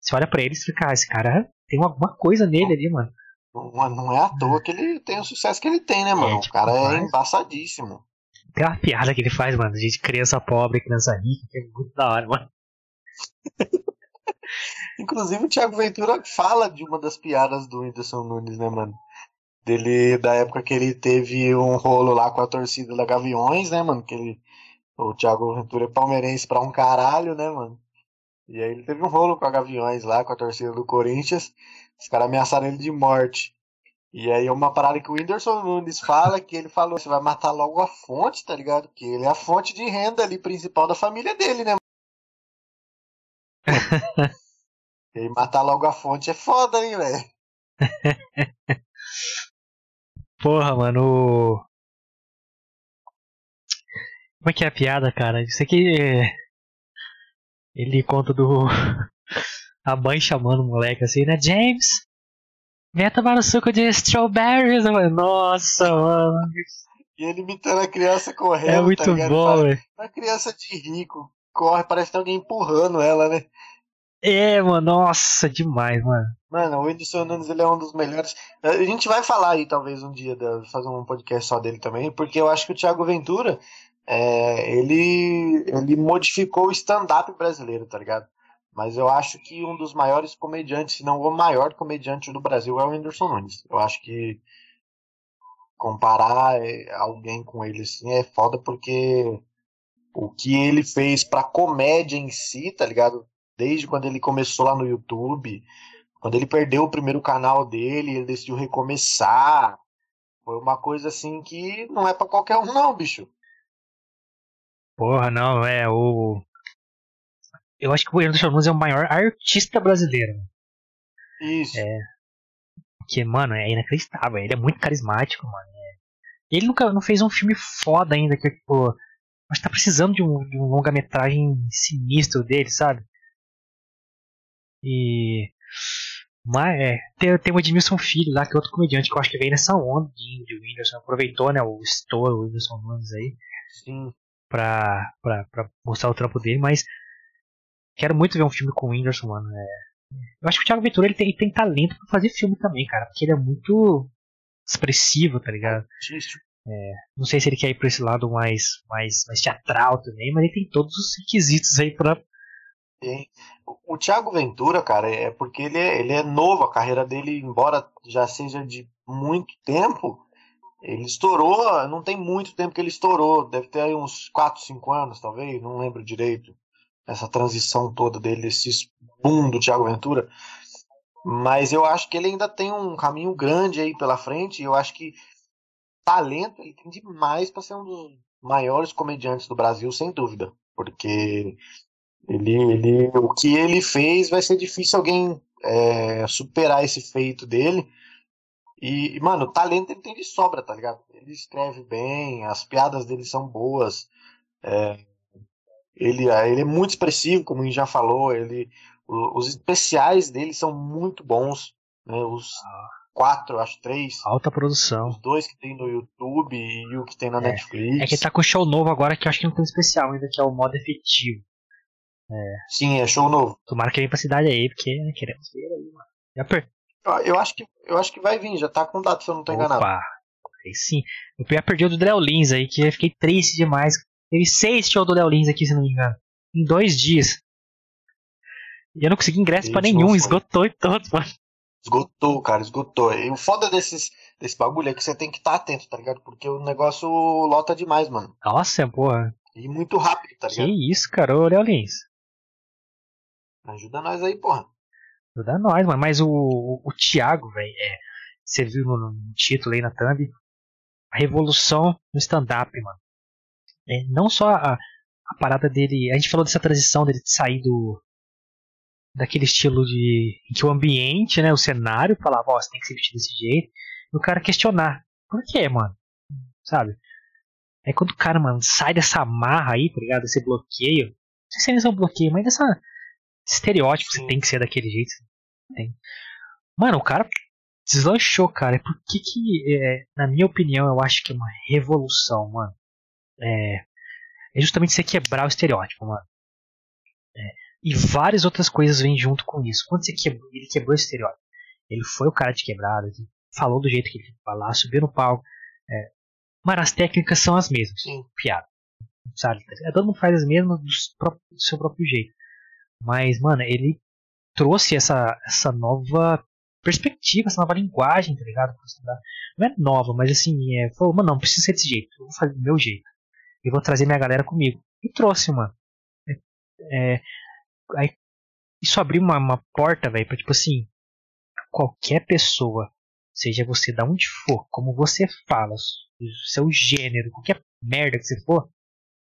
Você olha pra ele e fica, ah, esse cara tem alguma coisa nele ali, mano.
Não, não é à toa que ele tem o sucesso que ele tem, né, mano? É, tipo, o cara é embaçadíssimo.
Tem uma piada que ele faz, mano, de criança pobre, criança rica, que é muito da hora, mano. *laughs*
Inclusive o Thiago Ventura fala de uma das piadas do Whindersson Nunes, né, mano? Dele, da época que ele teve um rolo lá com a torcida da Gaviões, né, mano? Que ele, o Thiago Ventura é palmeirense pra um caralho, né, mano? E aí ele teve um rolo com a Gaviões lá, com a torcida do Corinthians. Os caras ameaçaram ele de morte. E aí é uma parada que o Whindersson Nunes fala, que ele falou, você vai matar logo a fonte, tá ligado? Que ele é a fonte de renda ali principal da família dele, né? *laughs* e matar logo a fonte é foda, hein, velho? *laughs*
Porra, mano. Como é que é a piada, cara? Isso aqui. Ele conta do. *laughs* A mãe chamando o moleque assim, né? James! Venha tomar o suco de strawberries, mano. Nossa, mano.
E ele imitando a criança correndo.
É muito
tá
bom, velho.
Uma criança de rico. Corre, parece que tem alguém empurrando ela, né?
É, mano, nossa, demais, mano.
Mano, o Whindersson Nunes ele é um dos melhores. A gente vai falar aí, talvez, um dia, fazer um podcast só dele também, porque eu acho que o Thiago Ventura, é, ele, ele modificou o stand-up brasileiro, tá ligado? Mas eu acho que um dos maiores comediantes, se não o maior comediante do Brasil, é o Whindersson Nunes. Eu acho que comparar é, alguém com ele assim é foda porque o que ele fez pra comédia em si, tá ligado? Desde quando ele começou lá no YouTube, quando ele perdeu o primeiro canal dele, ele decidiu recomeçar. Foi uma coisa assim que não é para qualquer um, não, bicho.
Porra, não, é o. Eu acho que o Anderson Nunes é o maior artista brasileiro.
Isso.
É. Que, mano, é inacreditável. Ele é muito carismático, mano. É. Ele nunca não fez um filme foda ainda, que, tipo. Mas tá precisando de um, de um longa-metragem sinistro dele, sabe? E. Mas é, tem, tem o Edmilson Filho lá, que é outro comediante que eu acho que veio nessa onda de, de Whindersson. Aproveitou, né, o Store, o Whindersson Nunes aí.
Sim.
Pra, pra, pra mostrar o trampo dele, mas quero muito ver um filme com o Whindersson, mano. É, eu acho que o Thiago Ventura ele tem, ele tem talento pra fazer filme também, cara, porque ele é muito expressivo, tá ligado? É, não sei se ele quer ir pra esse lado mais, mais, mais teatral também, mas ele tem todos os requisitos aí pra.
O Thiago Ventura, cara, é porque ele é, ele é novo, a carreira dele, embora já seja de muito tempo, ele estourou, não tem muito tempo que ele estourou, deve ter aí uns 4, 5 anos, talvez, não lembro direito essa transição toda dele, esse boom do Thiago Ventura. Mas eu acho que ele ainda tem um caminho grande aí pela frente. Eu acho que talento ele tem demais para ser um dos maiores comediantes do Brasil, sem dúvida. Porque ele, ele, o que ele fez vai ser difícil alguém é, superar esse feito dele. E, mano, talento ele tem de sobra, tá ligado? Ele escreve bem, as piadas dele são boas. É, ele, ah, ele é muito expressivo, como a gente já falou. Ele, os especiais dele são muito bons. Né? Os quatro, acho três.
Alta produção.
Os dois que tem no YouTube e o que tem na
é.
Netflix.
É que tá com show novo agora que eu acho que não tem especial ainda, que é o modo efetivo. É.
Sim, é show novo.
Tomara que venha pra cidade aí, porque né, queremos ver aí, mano. Já per...
eu, acho que, eu acho que vai vir, já tá com data, se eu não tô Opa. enganado.
Aí sim. Eu já perdi o do Léo Lins aí, que eu fiquei triste demais Teve seis shows do Léo Lins aqui, se não me engano. Em dois dias. E eu não consegui ingresso para nenhum, esgotou e todos, mano.
Esgotou, cara, esgotou. E o foda desses, desse bagulho é que você tem que estar tá atento, tá ligado? Porque o negócio lota demais, mano.
Nossa, porra.
E muito rápido, tá ligado?
Que isso, cara, ô Léo Lins.
Ajuda nós aí, porra.
Ajuda nós, mano. Mas o, o, Thiago, velho, é, você viu no, no, título aí na thumb, a revolução no stand-up, mano. É, não só a, a parada dele. A gente falou dessa transição dele de sair do. daquele estilo de. que o ambiente, né, o cenário falava, ó, você tem que se vestir desse jeito. E o cara questionar. Por quê, mano? Sabe? É quando o cara, mano, sai dessa marra aí, tá ligado? Esse bloqueio. Não sei se é um bloqueio, mas dessa estereótipo você tem que ser daquele jeito. Tem. Mano, o cara deslanchou, cara. Por que que, é, na minha opinião, eu acho que é uma revolução, mano é, é justamente você quebrar o estereótipo, mano. É, e várias outras coisas vêm junto com isso. Quando você quebrou, ele quebrou o estereótipo, ele foi o cara de quebrada, ele falou do jeito que ele falar, subiu no palco. É, mas as técnicas são as mesmas,
Sim.
piada. Sabe? É, todo mundo faz as mesmas do seu próprio jeito. Mas, mano, ele trouxe essa, essa nova perspectiva, essa nova linguagem, tá ligado? Não é nova, mas assim, é, falou, mano, não precisa ser desse jeito, eu vou fazer do meu jeito e vou trazer minha galera comigo. E trouxe, mano. É, é, aí, isso abriu uma, uma porta, velho, pra tipo assim, qualquer pessoa, seja você da onde for, como você fala, seu gênero, qualquer merda que você for,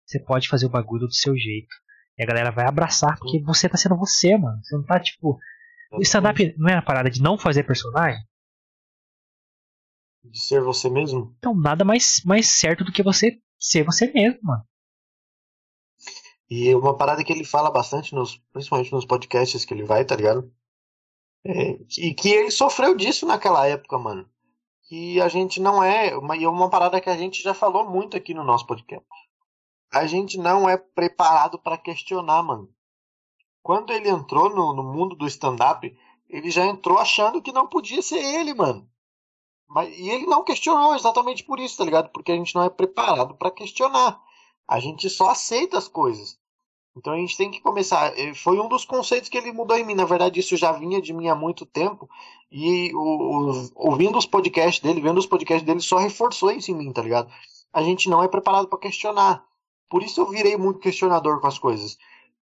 você pode fazer o bagulho do seu jeito. E a galera vai abraçar porque você tá sendo você, mano. Você não tá tipo. O stand-up não é a parada de não fazer personagem?
De ser você mesmo?
Então, nada mais, mais certo do que você ser você mesmo, mano.
E uma parada que ele fala bastante, nos, principalmente nos podcasts que ele vai, tá ligado? É, e que ele sofreu disso naquela época, mano. Que a gente não é. Uma, e é uma parada que a gente já falou muito aqui no nosso podcast. A gente não é preparado para questionar, mano. Quando ele entrou no, no mundo do stand-up, ele já entrou achando que não podia ser ele, mano. Mas, e ele não questionou exatamente por isso, tá ligado? Porque a gente não é preparado para questionar. A gente só aceita as coisas. Então a gente tem que começar. Eh, foi um dos conceitos que ele mudou em mim. Na verdade, isso já vinha de mim há muito tempo. E o, ouvindo os podcasts dele, vendo os podcasts dele, só reforçou isso em mim, tá ligado? A gente não é preparado para questionar. Por isso eu virei muito questionador com as coisas.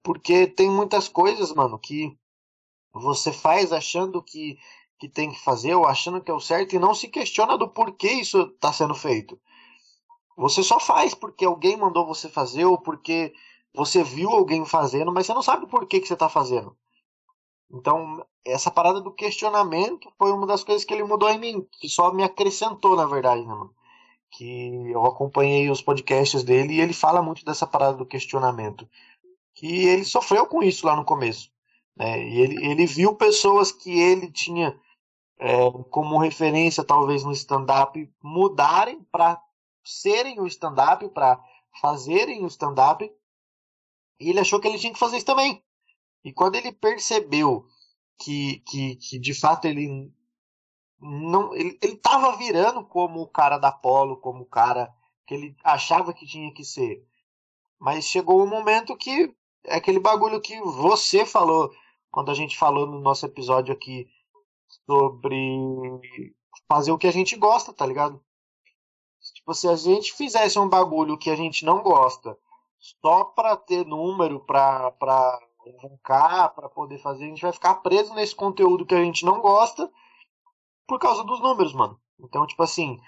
Porque tem muitas coisas, mano, que você faz achando que, que tem que fazer ou achando que é o certo e não se questiona do porquê isso está sendo feito. Você só faz porque alguém mandou você fazer ou porque você viu alguém fazendo, mas você não sabe por que, que você está fazendo. Então, essa parada do questionamento foi uma das coisas que ele mudou em mim, que só me acrescentou, na verdade, né, mano? Que eu acompanhei os podcasts dele e ele fala muito dessa parada do questionamento que ele sofreu com isso lá no começo. Né? E ele, ele viu pessoas que ele tinha é, como referência, talvez no stand-up, mudarem para serem o stand-up, para fazerem o stand-up, e ele achou que ele tinha que fazer isso também. E quando ele percebeu que, que, que de fato ele não ele, ele tava virando como o cara da Polo, como o cara que ele achava que tinha que ser. Mas chegou um momento que é aquele bagulho que você falou quando a gente falou no nosso episódio aqui sobre fazer o que a gente gosta, tá ligado? Tipo, se a gente fizesse um bagulho que a gente não gosta só pra ter número, pra, pra arrancar, pra poder fazer, a gente vai ficar preso nesse conteúdo que a gente não gosta por causa dos números, mano. Então, tipo assim,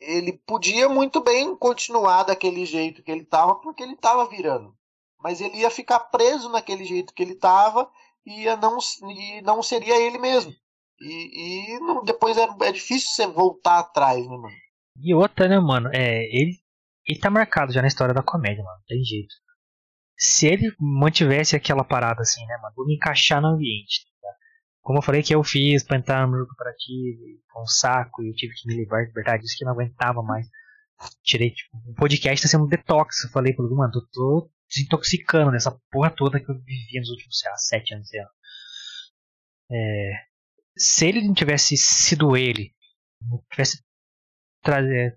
ele podia muito bem continuar daquele jeito que ele tava, porque ele tava virando mas ele ia ficar preso naquele jeito que ele estava e ia não, e não seria ele mesmo. E, e não, depois é, é difícil você voltar atrás, né, mano?
E outra, né, mano? É, ele, ele tá marcado já na história da comédia, mano. Tem jeito. Se ele mantivesse aquela parada assim, né, mano? Vou me encaixar no ambiente. Como eu falei que eu fiz pra entrar no meu corporativo, com um saco, e eu tive que me livrar, de verdade, isso que não aguentava mais. Tirei, tipo, o podcast tá sendo um detox. Eu falei pro mano, tô, tô desintoxicando nessa porra toda que eu vivi nos últimos, sei lá, sete anos. Sei lá. É, se ele não tivesse sido ele, não tivesse tra é,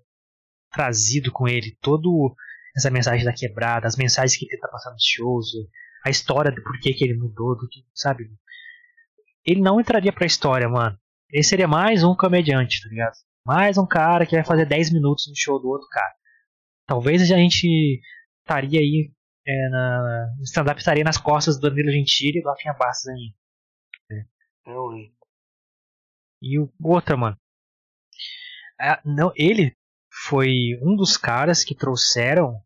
trazido com ele todo essa mensagem da quebrada, as mensagens que ele tá passando nos shows, a história do porquê que ele mudou, do que, sabe? Ele não entraria pra história, mano. Ele seria mais um comediante, tá ligado? Mais um cara que vai fazer 10 minutos no show do outro cara. Talvez a gente estaria aí é, na, o stand-up estaria nas costas do Danilo Gentili e do Rafinha Bastos ainda.
É.
E o outra, mano. É, não, ele foi um dos caras que trouxeram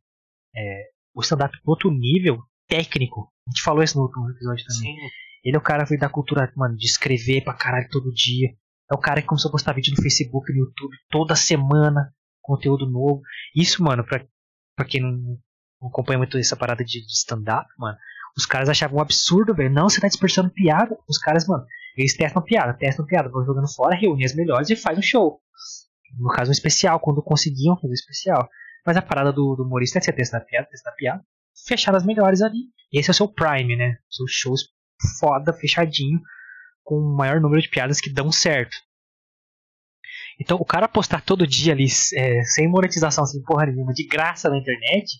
é, o stand-up para outro nível técnico. A gente falou isso no último episódio também. Sim. Ele é o cara veio da cultura, mano, de escrever pra caralho todo dia. É o cara que começou a postar vídeo no Facebook, no YouTube, toda semana, conteúdo novo. Isso, mano, pra, pra quem não não acompanha muito essa parada de, de stand-up, mano. Os caras achavam um absurdo, velho. Não, você tá dispersando piada. Os caras, mano, eles testam piada, testam piada, vão jogando fora, reúnem as melhores e faz um show. No caso, um especial, quando conseguiam fazer especial. Mas a parada do, do humorista é você testar piada, testar piada, fechar as melhores ali. Esse é o seu prime, né? Seus shows foda, fechadinho, com o maior número de piadas que dão certo. Então, o cara postar todo dia ali, é, sem monetização, sem porra nenhuma, de graça na internet,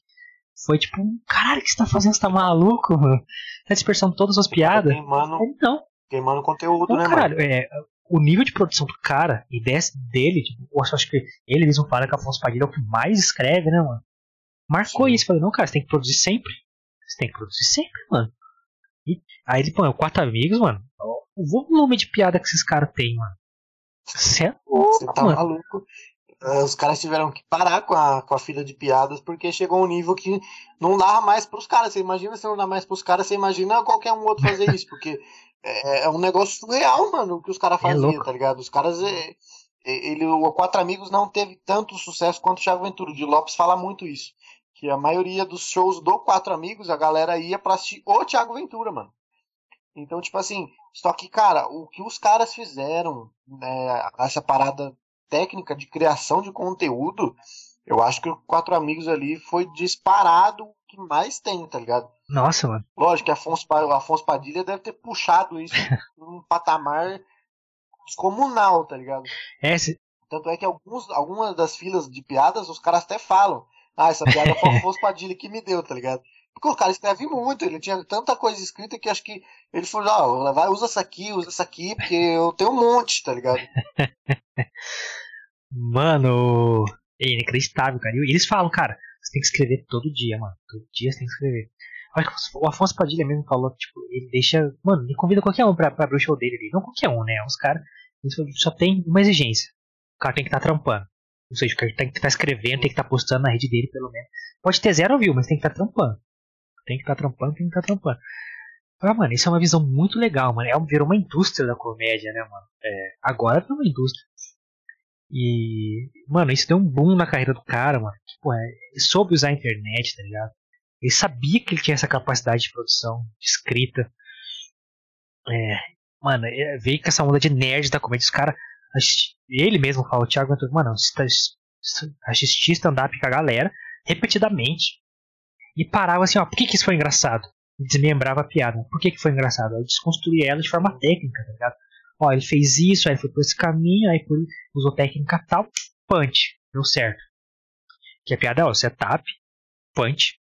foi tipo, caralho, o que você tá fazendo? Você tá maluco, mano? Tá dispersando todas as piadas?
Queimando,
não.
Queimando conteúdo,
não,
né,
caralho,
mano?
É, o nível de produção do cara e desse, dele, tipo, eu acho que ele mesmo fala que Afonso Padilha é o que mais escreve, né, mano? Marcou Sim. isso, falei, não, cara, você tem que produzir sempre. Você tem que produzir sempre, mano. E aí ele põe quatro amigos, mano. O volume de piada que esses caras têm, mano. Você é louco, Você
tá
mano.
maluco. Eh, os caras tiveram que parar com a, com a fila de piadas porque chegou um nível que não dava mais pros caras. Você imagina se não dá mais pros caras, você imagina qualquer um outro fazer isso, porque é, é um negócio surreal, mano, o que os caras é faziam, é tá ligado? Os caras. É, é, ele, o Quatro Amigos não teve tanto sucesso quanto o Thiago Ventura. O de Lopes fala muito isso. Que a maioria dos shows do Quatro Amigos, a galera ia pra assistir o Thiago Ventura, mano. Então, tipo assim, só que, cara, o que os caras fizeram, né, essa parada técnica de criação de conteúdo, eu acho que o Quatro Amigos ali foi disparado o que mais tem, tá ligado?
Nossa, mano.
Lógico que Afonso, Afonso Padilha deve ter puxado isso *laughs* num patamar descomunal, tá ligado?
É, se...
Tanto é que alguns, algumas das filas de piadas, os caras até falam. Ah, essa piada *laughs* foi o Afonso Padilha que me deu, tá ligado? Porque o cara escreve muito, ele tinha tanta coisa escrita que acho que ele falou, ah, vai, usa essa aqui, usa essa aqui, porque eu tenho um monte, tá ligado? *laughs*
Mano, é inacreditável, cara. E eles falam, cara, você tem que escrever todo dia, mano. Todo dia você tem que escrever. Acho que o Afonso Padilha mesmo falou que, tipo, ele deixa. Mano, ele convida qualquer um pra, pra abrir o show dele ali. Não qualquer um, né? Os caras. Só tem uma exigência. O cara tem que estar tá trampando. Ou seja, o cara tem que estar tá escrevendo, tem que estar tá postando na rede dele, pelo menos. Pode ter zero view, mas tem que estar tá trampando. Tem que estar tá trampando, tem que estar tá trampando. Ah, mano, isso é uma visão muito legal, mano. É, virou uma indústria da comédia, né, mano? É, agora é uma indústria. E, mano, isso deu um boom na carreira do cara, mano. Tipo, é, ele soube usar a internet, tá ligado? Ele sabia que ele tinha essa capacidade de produção, de escrita. É, mano, é, veio com essa onda de nerd da comédia. Os caras ele mesmo fala, o Thiago Ventura, mano, assisti stand-up com a galera, repetidamente, e parava assim, ó, por que, que isso foi engraçado? Desmembrava a piada. Por que, que foi engraçado? Eu desconstruí ela de forma técnica, tá ligado? Ó, ele fez isso, aí foi por esse caminho, aí foi, usou técnica tal, punch, deu certo. Que a piada é o setup, punch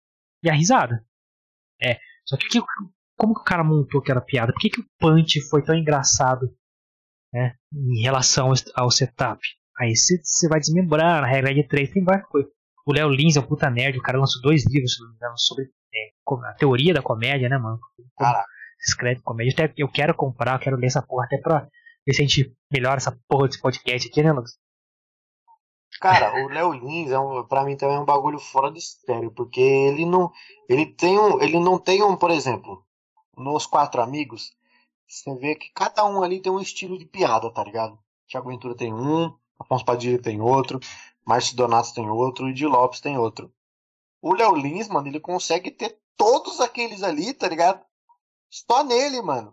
e a risada. É, só que, que como que o cara montou aquela piada? Por que, que o punch foi tão engraçado né, em relação ao setup. Aí você vai desmembrar, na regra de três tem várias coisas. O Léo Lins é um puta nerd, o cara lançou dois livros sobre é, a teoria da comédia, né, mano? Como escreve comédia. Até eu quero comprar, eu quero ler essa porra até pra ver se a gente melhora essa porra desse podcast aqui, né, Lucas?
Cara, o Léo Lins é um, pra mim também é um bagulho fora de sério, porque ele não. Ele tem um. Ele não tem um, por exemplo, nos quatro amigos, você vê que cada um ali tem um estilo de piada, tá ligado? Tiago Ventura tem um, Afonso Padilha tem outro, Márcio Donato tem outro e Di Lopes tem outro. O Léo Lins, mano, ele consegue ter todos aqueles ali, tá ligado? Só nele, mano.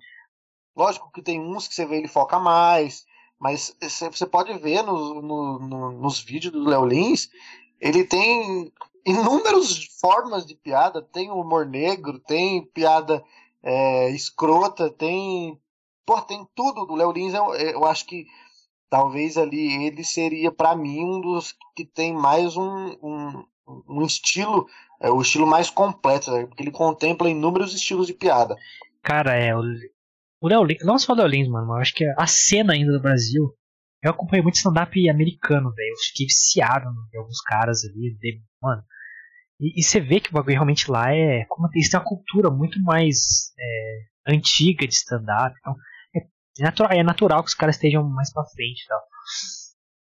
Lógico que tem uns que você vê ele foca mais, mas você pode ver no, no, no, nos vídeos do Léo Lins, ele tem inúmeras formas de piada. Tem humor negro, tem piada é, escrota, tem. Pô, tem tudo do Léo Lins. Eu, eu acho que talvez ali ele seria para mim um dos que tem mais um, um, um estilo, é, o estilo mais completo, né? porque ele contempla inúmeros estilos de piada.
Cara, é o, Léo Lins, não só o Léo Lins, mano, eu acho que a cena ainda do Brasil, eu acompanhei muito stand-up americano, velho, eu fiquei viciado em alguns caras ali, de, mano, e, e, você vê que o bagulho realmente lá é. Como eles têm uma cultura muito mais é, antiga de stand-up. Então, é, natural, é natural que os caras estejam mais pra frente e tal.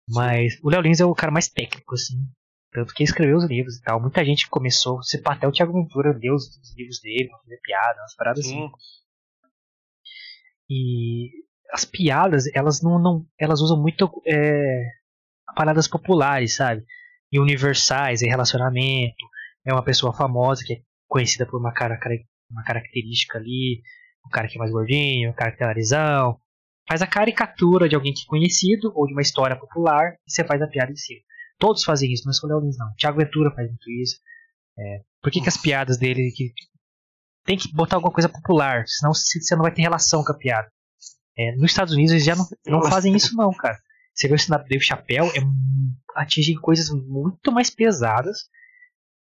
Mas o Léo Lins é o cara mais técnico, assim. Tanto que escreveu os livros e tal. Muita gente começou. Se até o Thiago Ventura leu os, os livros dele, pra fazer piada, umas paradas Sim. assim. E as piadas, elas não. não elas usam muito é, paradas populares, sabe? E universais, em relacionamento, é uma pessoa famosa que é conhecida por uma, cara, uma característica ali, um cara que é mais gordinho, um cara que tem narizão. Faz a caricatura de alguém que é conhecido ou de uma história popular e você faz a piada em cima. Todos fazem isso, não é o Léo Lins, não. Tiago Ventura faz muito isso. É, por que, que as piadas dele que tem que botar alguma coisa popular, senão você não vai ter relação com a piada. É, nos Estados Unidos eles já não, não fazem isso não, cara. Você vê o stand-up Dave Chappelle, é, atinge coisas muito mais pesadas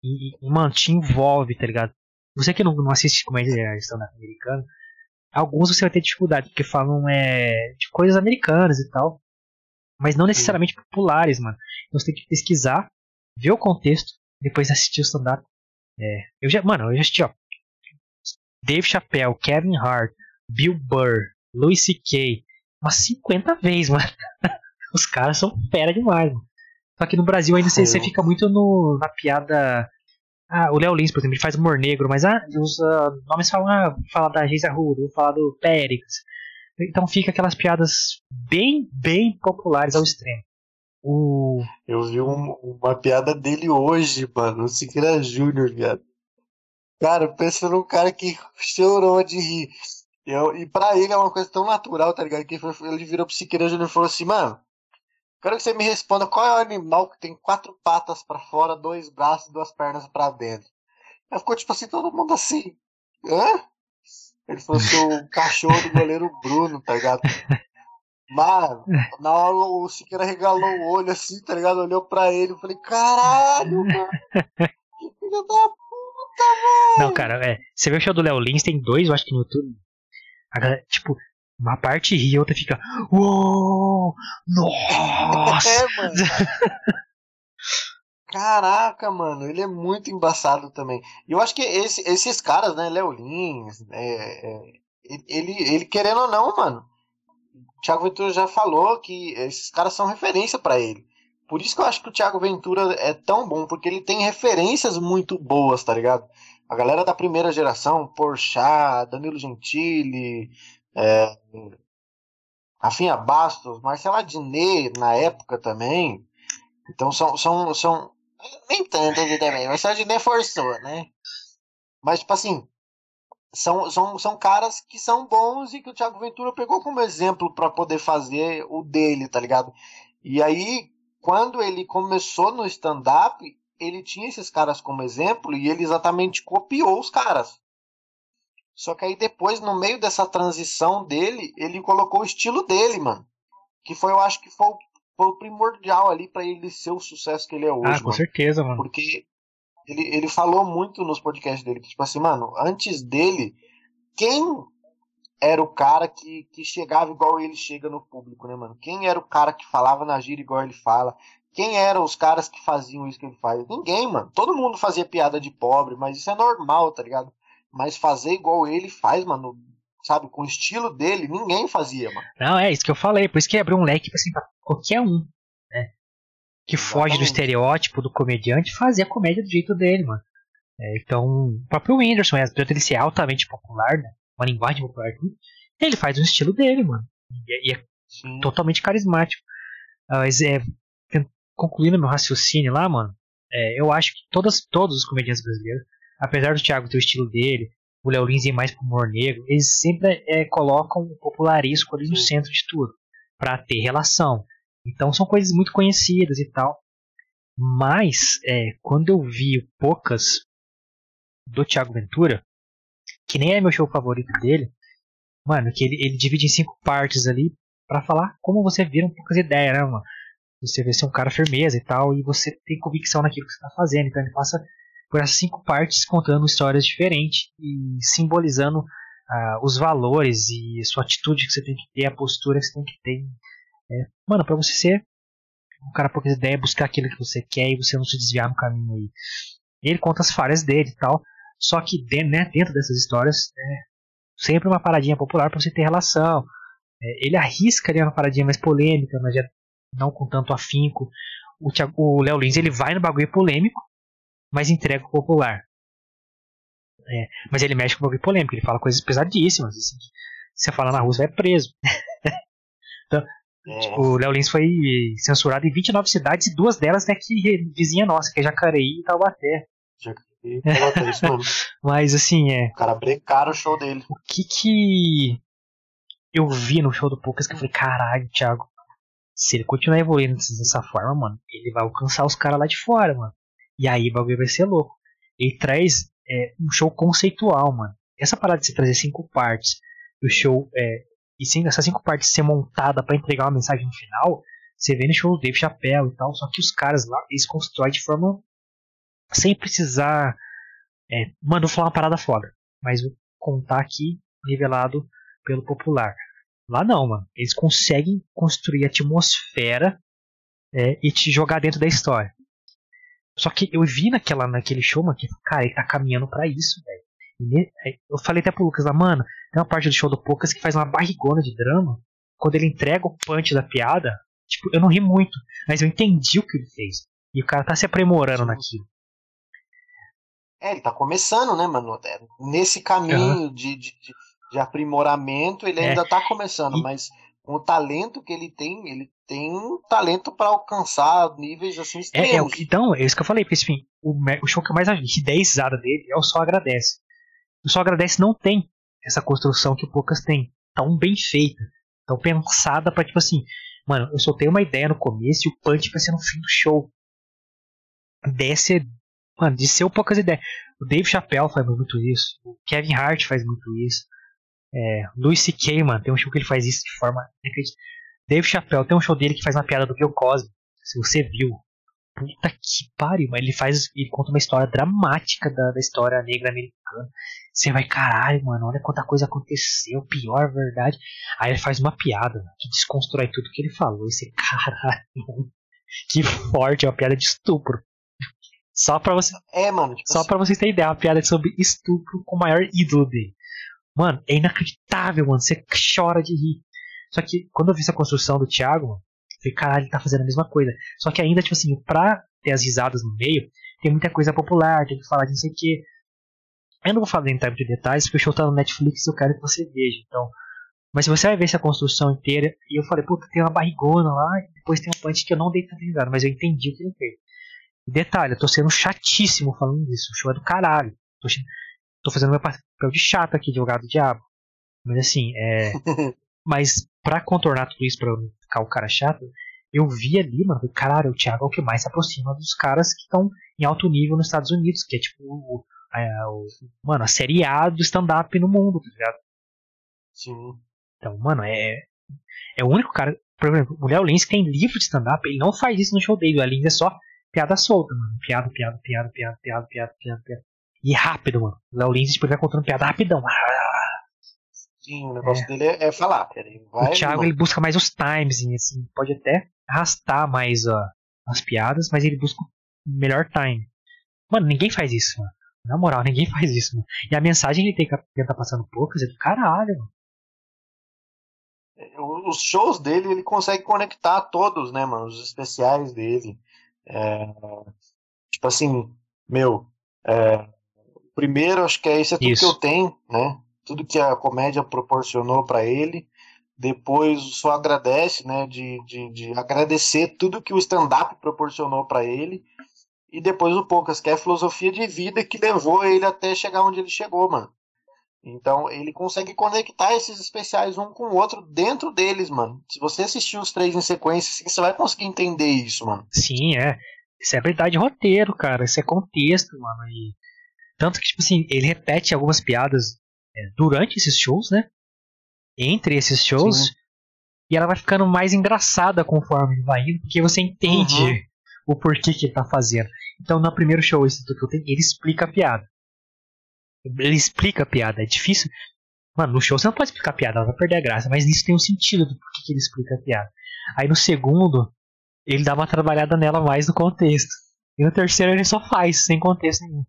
e, e, mano, te envolve, tá ligado? Você que não, não assiste comédia stand-up americana, alguns você vai ter dificuldade, porque falam é, de coisas americanas e tal. Mas não necessariamente Sim. populares, mano. Então você tem que pesquisar, ver o contexto, depois assistir o stand-up. É, eu já, mano, eu já assisti, ó. Dave Chappelle, Kevin Hart, Bill Burr, Louis C.K. umas 50 vezes, mano. *laughs* Os caras são fera demais, mano. Só que no Brasil ainda você, fica muito no, na piada. Ah, o Léo Lins, por exemplo, ele faz humor negro, mas ah, os uh, nomes falam, ah, falar da Geisa Rudo, vou falar do Périx. Então fica aquelas piadas bem, bem populares ao extremo.
O... Eu vi um, uma piada dele hoje, mano, o Siqueira Júnior, viado. Cara, pensa num cara que chorou de rir. Eu, e pra ele é uma coisa tão natural, tá ligado? Que ele virou pro Siqueira Júnior e falou assim, mano, Quero que você me responda qual é o animal que tem quatro patas para fora, dois braços e duas pernas para dentro. Aí ficou tipo assim, todo mundo assim. Hã? Ele falou assim, o *laughs* cachorro do goleiro Bruno, tá ligado? Mano, na hora o Siqueira regalou o olho assim, tá ligado? Olhou pra ele e falei, caralho, mano, que filho da
Não, cara, é. Você vê o show do Léo Lins, tem dois, eu acho que no YouTube. A galera, tipo, uma parte ri e outra fica. Uou! Nossa!
É, mano. *laughs* Caraca, mano, ele é muito embaçado também. E eu acho que esse- esses caras, né, Léo Lins, é, é, ele, ele querendo ou não, mano, o Thiago Ventura já falou que esses caras são referência pra ele. Por isso que eu acho que o Thiago Ventura é tão bom, porque ele tem referências muito boas, tá ligado? A galera da primeira geração, Porchat, Danilo Gentili, é, Rafinha Bastos, Marcela Diné na época também. Então são, são, são nem tanto também, de nem forçou, né? Mas, tipo assim, são, são, são caras que são bons e que o Thiago Ventura pegou como exemplo para poder fazer o dele, tá ligado? E aí, quando ele começou no stand-up, ele tinha esses caras como exemplo e ele exatamente copiou os caras. Só que aí depois, no meio dessa transição dele, ele colocou o estilo dele, mano. Que foi, eu acho que foi, o- foi o primordial ali pra ele ser o sucesso que ele é hoje,
Ah, com
mano.
certeza, mano.
Porque ele, ele falou muito nos podcasts dele, que, tipo assim, mano, antes dele, quem era o cara que, que chegava igual ele chega no público, né, mano? Quem era o cara que falava na gira igual ele fala? Quem eram os caras que faziam isso que ele faz? Ninguém, mano. Todo mundo fazia piada de pobre, mas isso é normal, tá ligado? Mas fazer igual ele faz, mano, sabe, com o estilo dele, ninguém fazia, mano.
Não, é isso que eu falei. Por isso que abriu um leque tipo assim, pra qualquer um, né? Que foge do estereótipo do comediante fazer a comédia do jeito dele, mano. É, então, o próprio Whindersson, é, apesar dele ser altamente popular, né? Uma linguagem popular, ele faz um estilo dele, mano. E, e é
Sim.
totalmente carismático. Ah, Mas é, concluindo meu raciocínio lá, mano, é, eu acho que todas, todos os comediantes brasileiros, apesar do Thiago ter o estilo dele, o Léo Lins ir mais pro humor negro, eles sempre é, colocam o popularesco ali no
Sim.
centro de tudo, pra ter relação. Então são coisas muito conhecidas e tal. Mas, é, quando eu vi poucas do Thiago Ventura, que nem é meu show favorito dele, mano, que ele, ele divide em cinco partes ali pra falar como você vira um poucas ideias, né, mano? Você vê ser um cara firmeza e tal, e você tem convicção naquilo que você tá fazendo. Então ele passa por essas cinco partes contando histórias diferentes e simbolizando ah, os valores e sua atitude que você tem que ter, a postura que você tem que ter. É, mano, pra você ser um cara poucas ideias, buscar aquilo que você quer e você não se desviar no caminho aí. Ele conta as falhas dele e tal, só que dentro, né, dentro dessas histórias, é sempre uma paradinha popular pra você ter relação. É, ele arrisca ali uma paradinha mais polêmica, mas já não com tanto afinco. O Léo Lins ele vai no bagulho polêmico, mas entrega o popular. É, mas ele mexe com o polêmico, ele fala coisas pesadíssimas. Assim, que se você falar na você vai preso.
É, *laughs*
O Léo Lins foi censurado em 29 cidades e duas delas é aqui vizinha nossa, que é Jacareí e Taubaté.
que coloca isso mesmo. *laughs*
Mas assim, é.
O cara brecaram o show dele.
O que que eu vi no show do Poucas que eu falei, caralho, Thiago, se ele continuar evoluindo dessa forma, mano, ele vai alcançar os caras lá de fora, mano. E aí o bagulho vai ser louco. Ele traz é, um show conceitual, mano. Essa parada de você trazer cinco partes do show, é, e sem essas cinco partes ser montada pra entregar uma mensagem no final, você vê no show do Dave Chappelle e tal, só que os caras lá, eles constroem de forma sem precisar. É, mano, vou falar uma parada foda, mas vou contar aqui nivelado pelo popular. Lá não, mano. Eles conseguem construir atmosfera é, e te jogar dentro da história. Só que eu vi naquela, naquele show, mano, que, cara, ele tá caminhando pra isso, velho. É, Eu falei até pro Lucas lá, mano, tem uma parte do show do Poucas que faz uma barrigona de drama. Quando ele entrega o punch da piada, tipo, eu não ri muito, mas eu entendi o que ele fez. E o cara tá se aprimorando
Sim.
naquilo.
É, ele tá começando, né, mano? É, Nesse caminho de, de, de, de aprimoramento, ele
É.
ainda tá começando,
E-
mas com o talento que ele tem, ele tem um talento pra alcançar níveis assim
É, é,
extremos.
que- então, é isso que eu falei, porque enfim, o, o show que eu mais 10 risada dele é o Só Agradece. O Só Agradece não tem essa construção que Poucas tem. Tão bem feita, tão pensada pra tipo assim, mano, eu soltei uma ideia no começo e o punch vai ser no fim do show. Desce, mano, de ser Poucas Ideias. O Dave Chappelle faz muito isso, o Kevin Hart faz muito isso. É, Louis C.K., mano, tem um show que ele faz isso de forma. Dave Chappelle tem um show dele que faz uma piada do Bill Cosby. Se você viu, puta que pariu, mas ele faz. Ele conta uma história dramática da, da história negra americana. Você vai, caralho, mano, olha quanta coisa aconteceu, pior verdade. Aí ele faz uma piada que desconstrói tudo que ele falou. E você, *laughs* caralho, que forte, é uma piada de estupro. Só pra você.
É, mano. Tipo
só assim... pra vocês terem ideia, uma piada sobre estupro com o maior ídolo dele. Mano, é inacreditável, mano. Você chora de rir. Só que quando eu vi essa construção do Thiago, mano, eu falei, caralho, ele tá fazendo a mesma coisa. Só que ainda, tipo assim, pra ter as risadas no meio, tem muita coisa popular, tem que falar de não sei o que. Eu não vou falar entrar muito detalhes, porque o show tá no Netflix e eu quero que você veja. Então, mas se você vai ver essa construção inteira, e eu falei, puta, tem uma barrigona lá, e depois tem um punch que eu não dei tanta risada, mas eu entendi o que ele fez. Detalhe, eu tô sendo chatíssimo falando disso. O show é do caralho. Tô, tô fazendo meu papel de chato aqui, de jogado diabo. Mas assim, é. *laughs* mas pra contornar tudo isso, pra eu não ficar o cara chato, eu vi ali, mano, caralho, o Thiago é o que mais se aproxima dos caras que estão em alto nível nos Estados Unidos, que é tipo o, é, o mano, a série A do stand-up no mundo, tá ligado?
Sim.
Então, mano, é. É o único cara. Por exemplo, o Léo Lins tem livro de stand-up, ele não faz isso no show dele. O Léo Lins é só piada solta, mano. Piada, piada, piada, piada, piada, piada, piada, piada. E rápido, mano. O Léo Lins, tipo, ele vai contando piada rapidão.
Sim, o negócio é. dele é, é falar.
O Thiago, ele busca mais os times, assim, pode até arrastar mais as piadas, mas ele busca o melhor time. Mano, ninguém faz isso, mano. Na moral, ninguém *laughs* faz isso, mano. E a mensagem que ele tem que tá passando poucas é do caralho, mano.
É, os shows dele, ele consegue conectar todos, né, mano? Os especiais dele. É, tipo assim, meu, é, primeiro acho que é isso é tudo isso. que eu tenho, né? Tudo que a comédia proporcionou para ele. Depois só agradece, né? De, de, de agradecer tudo que o stand-up proporcionou para ele. E depois o Poucas, que é a filosofia de vida que levou ele até chegar onde ele chegou, mano. Então ele consegue conectar esses especiais um com o outro dentro deles, mano. Se você assistir os três em sequência, você vai conseguir entender isso, mano.
Sim, é. Isso é verdade de roteiro, cara. Isso é contexto, mano. E... Tanto que, tipo assim, ele repete algumas piadas é, durante esses shows, né? Entre esses shows. Sim. E ela vai ficando mais engraçada conforme ele vai indo, porque você entende uhum. o porquê que ele tá fazendo. Então, no primeiro show, ele explica a piada. Ele explica a piada, é difícil. Mano, no show você não pode explicar a piada, ela vai perder a graça, mas nisso tem um sentido do porquê que ele explica a piada. Aí no segundo, ele dá uma trabalhada nela mais no contexto. E no terceiro ele só faz, sem contexto nenhum.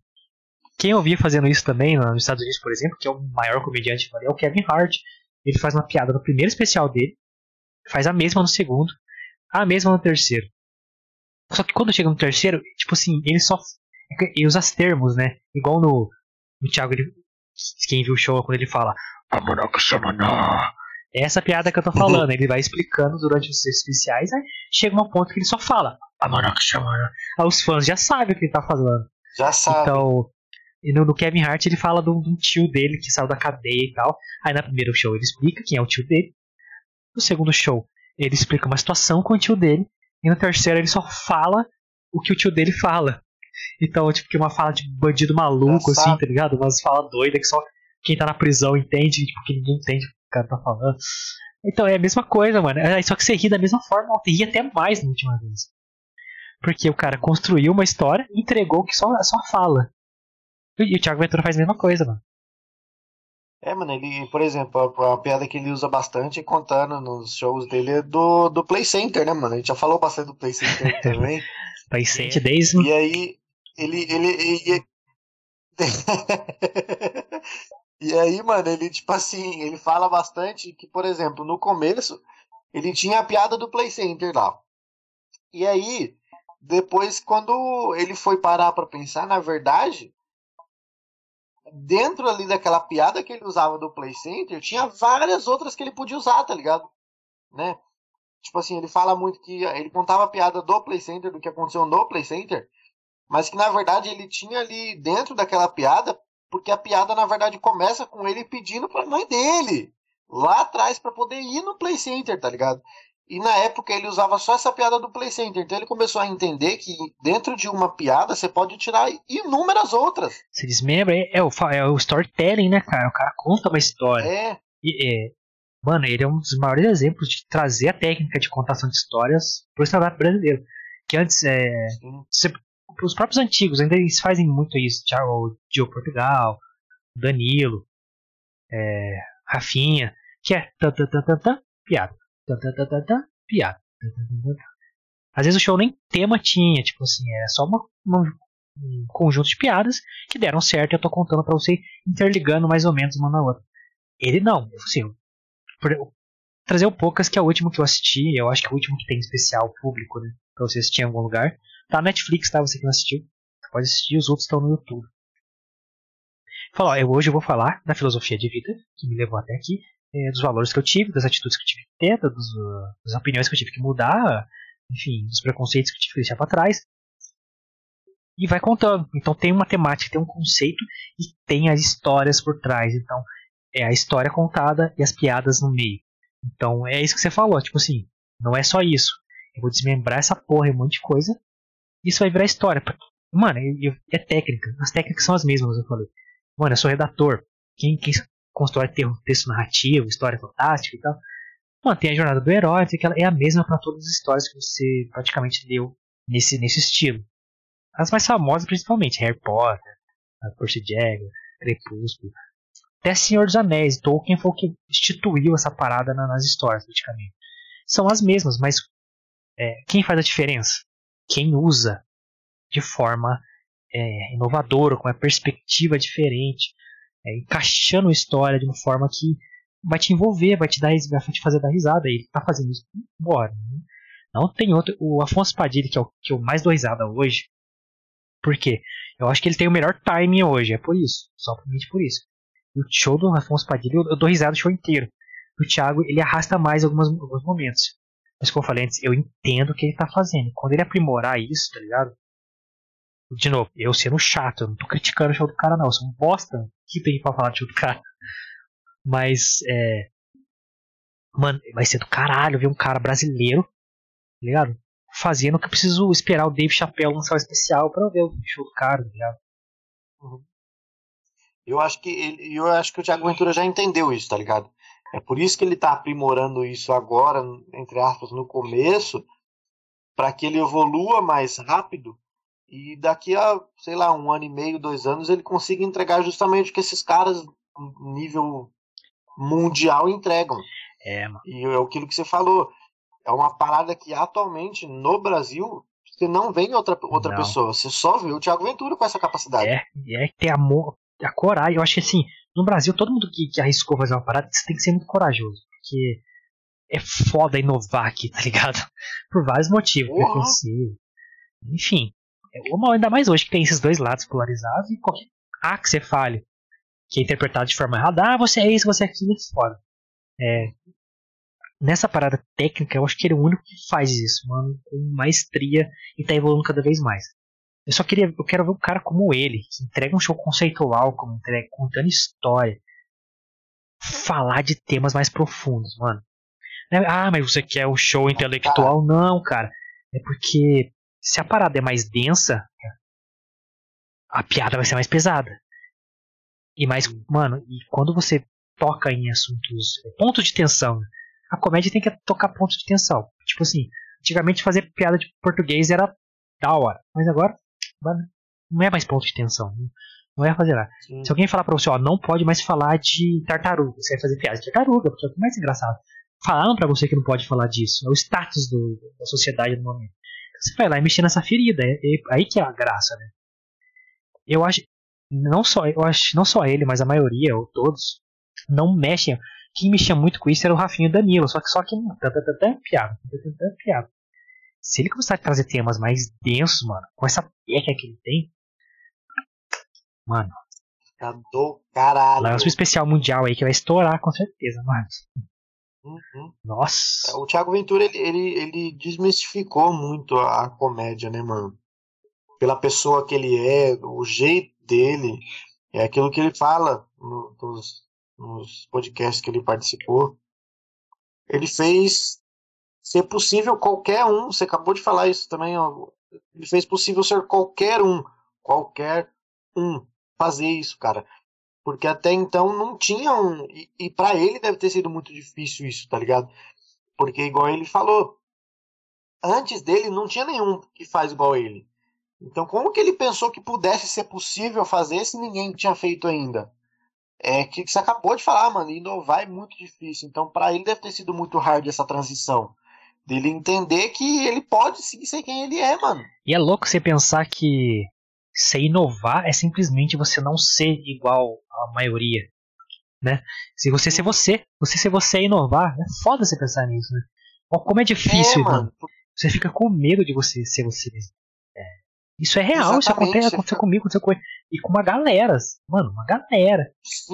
Quem eu vi fazendo isso também nos Estados Unidos, por exemplo, que é o maior comediante é o Kevin Hart. Ele faz uma piada no primeiro especial dele, faz a mesma no segundo, a mesma no terceiro. Só que quando chega no terceiro, tipo assim, ele só. Ele usa os termos, né? Igual no, o Thiago, ele, quem viu o show, quando ele fala é essa piada que eu tô falando, ele vai explicando durante os especiais, aí chega um ponto que ele só fala Aí os fãs já sabem o que ele tá falando.
Já sabe.
Então, e no, no, Kevin Hart ele fala de um tio dele que saiu da cadeia e tal. Aí no primeiro show ele explica quem é o tio dele. No segundo show ele explica uma situação com o tio dele. E no terceiro ele só fala o que o tio dele fala. Então, tipo, que uma fala de bandido maluco, assim, tá ligado? Umas fala doida que só quem tá na prisão entende, tipo, que ninguém entende o que o cara tá falando. Então é a mesma coisa, mano. É, só que você ri da mesma forma, ri até mais na última vez. Porque o cara construiu uma história e entregou que só, só fala. E o Thiago Ventura faz a mesma coisa, mano.
É, mano, ele, por exemplo, a, a, piada que ele usa bastante contando nos shows dele é do, do Play Center, né, mano? A gente já falou bastante do Play Center *laughs* também.
Play Center desde.
E aí, ele. ele, ele... *laughs* e aí, mano, ele, tipo assim, ele fala bastante que, por exemplo, no começo, ele tinha a piada do Play Center lá. E aí, depois, quando ele foi parar pra pensar, na verdade, dentro ali daquela piada que ele usava do Play Center, tinha várias outras que ele podia usar, tá ligado? Né? Tipo assim, ele fala muito que ele contava a piada do Play Center, do que aconteceu no Play Center, mas que na verdade ele tinha ali dentro daquela piada, porque a piada na verdade começa com ele pedindo pra mãe dele lá atrás para poder ir no Play Center, tá ligado? E na época ele usava só essa piada do Play Center. Então ele começou a entender que dentro de uma piada você pode tirar inúmeras outras.
Se desmembra, é, é, o, é o storytelling, né, cara? O cara conta uma história.
É.
E, é. Mano, ele é um dos maiores exemplos de trazer a técnica de contação de histórias pro stand-up brasileiro Que antes, é, você, os próprios antigos ainda eles fazem muito isso. Thiago, Diogo Portugal, Danilo, é, Rafinha, que é tan, tan, tan, tan, tan, piada. Piada. Às vezes o show nem tema tinha, tipo assim, é só uma, uma, um conjunto de piadas que deram certo e eu tô contando para você interligando mais ou menos uma na outra. Ele não, assim, trazer o Poucas, que é o último que eu assisti, eu acho que é o último que tem especial público, né? Pra você assistir em algum lugar. Tá na Netflix, tá? Você que não assistiu. Pode assistir, os outros estão no YouTube. Falar, eu hoje eu vou falar da filosofia de vida, que me levou até aqui, dos valores que eu tive, das atitudes que eu tive que ter, das, das opiniões que eu tive que mudar, enfim, dos preconceitos que eu tive que deixar para trás. E vai contando. Então tem uma temática, tem um conceito e tem as histórias por trás. Então é a história contada e as piadas no meio. Então é isso que você falou, tipo assim, não é só isso. Eu vou desmembrar essa porra e um monte de coisa. Isso vai virar história. Mano, é, técnica. As técnicas são as mesmas, eu falei. Mano, eu sou redator. Quem, quem constrói texto narrativo, história fantástica e tal. Mano, tem a jornada do herói, que ela é a mesma para todas as histórias que você praticamente leu nesse, nesse estilo. As mais famosas, principalmente, Harry Potter, Percy Jackson, Crepúsculo, até Senhor dos Anéis. Tolkien foi o que instituiu essa parada nas histórias, praticamente. São as mesmas, mas é, quem faz a diferença? Quem usa de forma é, inovadora, com uma perspectiva diferente, é, encaixando a história de uma forma que vai te envolver, vai te dar vai te fazer dar risada. E ele tá fazendo isso, bora. Né? Não tem outro. O Afonso Padilha, que é o que eu mais dou risada hoje. Por quê? Eu acho que ele tem o melhor timing hoje, é por isso. Somente por isso. O show do Afonso Padilha, eu dou risada o show inteiro. O Thiago, ele arrasta mais algumas, alguns momentos. Mas como eu falei antes, eu entendo o que ele tá fazendo. Quando ele aprimorar isso, tá ligado? De novo, eu sendo chato, eu não tô criticando o show do cara, não. Eu sou um bosta. Que tem pra falar show do cara? Mas, é. Mano, vai ser do caralho ver um cara brasileiro, tá ligado? Fazendo que eu preciso esperar o Dave Chappelle lançar o especial pra ver o show do cara, tá ligado?
Uhum. Eu acho que ele, eu acho que o Thiago Ventura já entendeu isso, tá ligado? É por isso que ele tá aprimorando isso agora, entre aspas, no começo, para que ele evolua mais rápido e daqui a, sei lá, um ano e meio, dois anos, ele consiga entregar justamente o que esses caras, nível mundial, entregam.
É, mano.
E é aquilo que você falou. É uma parada que atualmente no Brasil você não vê outra, outra não. pessoa. Você só vê o Thiago Ventura com essa capacidade.
É, é ter amor, a coragem. Eu acho que assim, no Brasil, todo mundo que, que arriscou fazer uma parada tem que ser muito corajoso. Porque é foda inovar aqui, *laughs* tá ligado? Por vários motivos. Uhum. Enfim. É ainda mais hoje que tem esses dois lados polarizados e qualquer A que você fale que é interpretado de forma errada, ah, você é isso, você é aquilo, é foda. É, nessa parada técnica, eu acho que ele é o único que faz isso, mano, com maestria e tá evoluindo cada vez mais. Eu só queria, eu quero ver um cara como ele, que entrega um show conceitual, como entrega, contando história, falar de temas mais profundos, mano. Né, ah, mas você quer um show intelectual? Não, cara. É porque se a parada é mais densa, a piada vai ser mais pesada. E mais, mano, e quando você toca em assuntos, pontos de tensão, a comédia tem que tocar pontos de tensão. Tipo assim, antigamente fazer piada de português era da hora, mas agora não é mais ponto de tensão. Não é fazer nada. Sim. Se alguém falar pra você, ó, não pode mais falar de tartaruga, você vai fazer piada de tartaruga, porque é o mais engraçado. Falaram pra você que não pode falar disso. É o status do, da sociedade no momento. Você vai lá e mexer nessa ferida. É, é, aí que é a graça, né? Eu acho. Não só, eu acho, não só ele, mas a maioria, ou todos, não mexem. Quem mexia muito com isso era o Rafinho Danilo, só que só que piada, piada. Se ele começar a trazer temas mais densos, mano, com essa técnica que ele tem, mano.
Tá do caralho.
Lança um especial mundial aí que vai estourar com certeza, mano.
Uhum.
Nossa.
É, o Thiago Ventura, ele, ele, ele desmistificou muito a, a comédia, né, mano? Pela pessoa que ele é, o jeito dele, é aquilo que ele fala no, nos, nos podcasts que ele participou. Ele fez ser possível qualquer um, você acabou de falar isso também, ó, ele fez possível ser qualquer um, qualquer um fazer isso, cara. Porque até então não tinha um. E, e para ele deve ter sido muito difícil isso, tá ligado? Porque, igual ele falou, antes dele não tinha nenhum que faz igual ele. Então, como que ele pensou que pudesse ser possível fazer se ninguém tinha feito ainda? É que você acabou de falar, mano, inovar é muito difícil. Então, para ele deve ter sido muito hard essa transição. Dele entender que ele pode sim ser quem ele é, mano.
E é louco você pensar que ser inovar é simplesmente você não ser igual à maioria, né? Se você ser você, você ser você é inovar, é foda você pensar nisso, né? Como é difícil, é, mano. Você fica com medo de você ser você mesmo. Isso é real, Exatamente, isso acontece, aconteceu comigo, aconteceu com E com uma galera. Mano, uma galera.
Sim.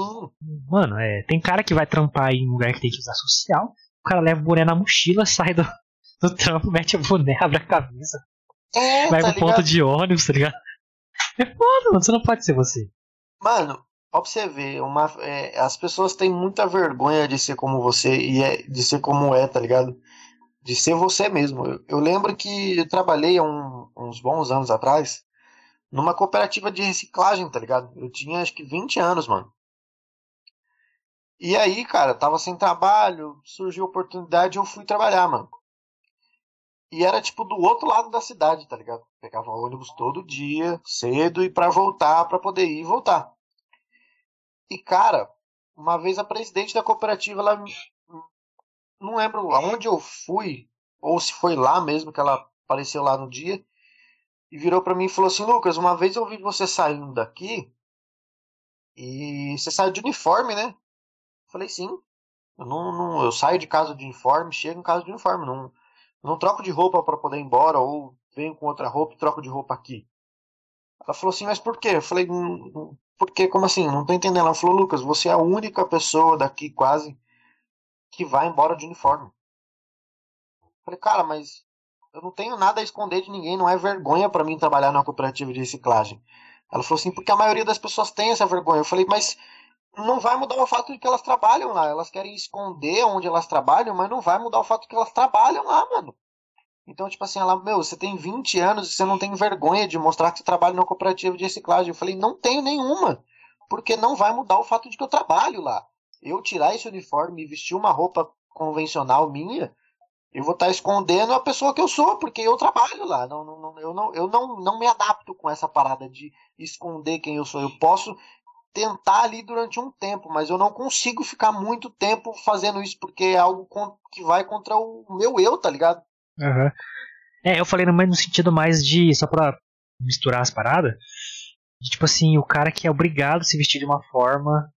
Mano, é, tem cara que vai trampar em um lugar que tem que usar social. O cara leva o boné na mochila, *laughs* sai do, do trampo, mete o boné, *laughs* abre a camisa.
É,
vai
tá
pro ponto de ônibus, tá ligado? É foda, mano. Você não pode ser você.
Mano, pra você ver, uma, é, as pessoas têm muita vergonha de ser como você e é, de ser como é, tá ligado? de ser você mesmo. Eu, eu lembro que eu trabalhei um, uns bons anos atrás numa cooperativa de reciclagem, tá ligado? Eu tinha acho que 20 anos, mano. E aí, cara, tava sem trabalho, surgiu a oportunidade eu fui trabalhar, mano. E era tipo do outro lado da cidade, tá ligado? Pegava ônibus todo dia, cedo, e para voltar, para poder ir e voltar. E cara, uma vez a presidente da cooperativa, ela não lembro aonde eu fui, ou se foi lá mesmo que ela apareceu lá no dia, e virou para mim e falou assim: Lucas, uma vez eu vi você saindo daqui e você saiu de uniforme, né? Eu falei: sim. Eu, não, não, eu saio de casa de uniforme, chego em casa de uniforme, não, não troco de roupa para poder ir embora, ou venho com outra roupa e troco de roupa aqui. Ela falou assim: mas por quê? Eu falei: hum, hum, porque, como assim? Não tô entendendo. Ela falou: Lucas, você é a única pessoa daqui quase que vai embora de uniforme. Falei, cara, mas eu não tenho nada a esconder de ninguém, não é vergonha para mim trabalhar numa cooperativa de reciclagem. Ela falou assim, porque a maioria das pessoas tem essa vergonha. Eu falei, mas não vai mudar o fato de que elas trabalham lá. Elas querem esconder onde elas trabalham, mas não vai mudar o fato de que elas trabalham lá, mano. Então, tipo assim, ela, meu, você tem 20 anos e você não tem vergonha de mostrar que você trabalha numa cooperativa de reciclagem. Eu falei, não tenho nenhuma, porque não vai mudar o fato de que eu trabalho lá eu tirar esse uniforme e vestir uma roupa convencional minha, eu vou estar tá escondendo a pessoa que eu sou, porque eu trabalho lá. Não, não, não, eu não, eu não, não me adapto com essa parada de esconder quem eu sou. Eu posso tentar ali durante um tempo, mas eu não consigo ficar muito tempo fazendo isso, porque é algo que vai contra o meu eu, tá ligado?
Uhum. É, eu falei no, no sentido mais de, só pra misturar as paradas, de, tipo assim, o cara que é obrigado a se vestir de uma forma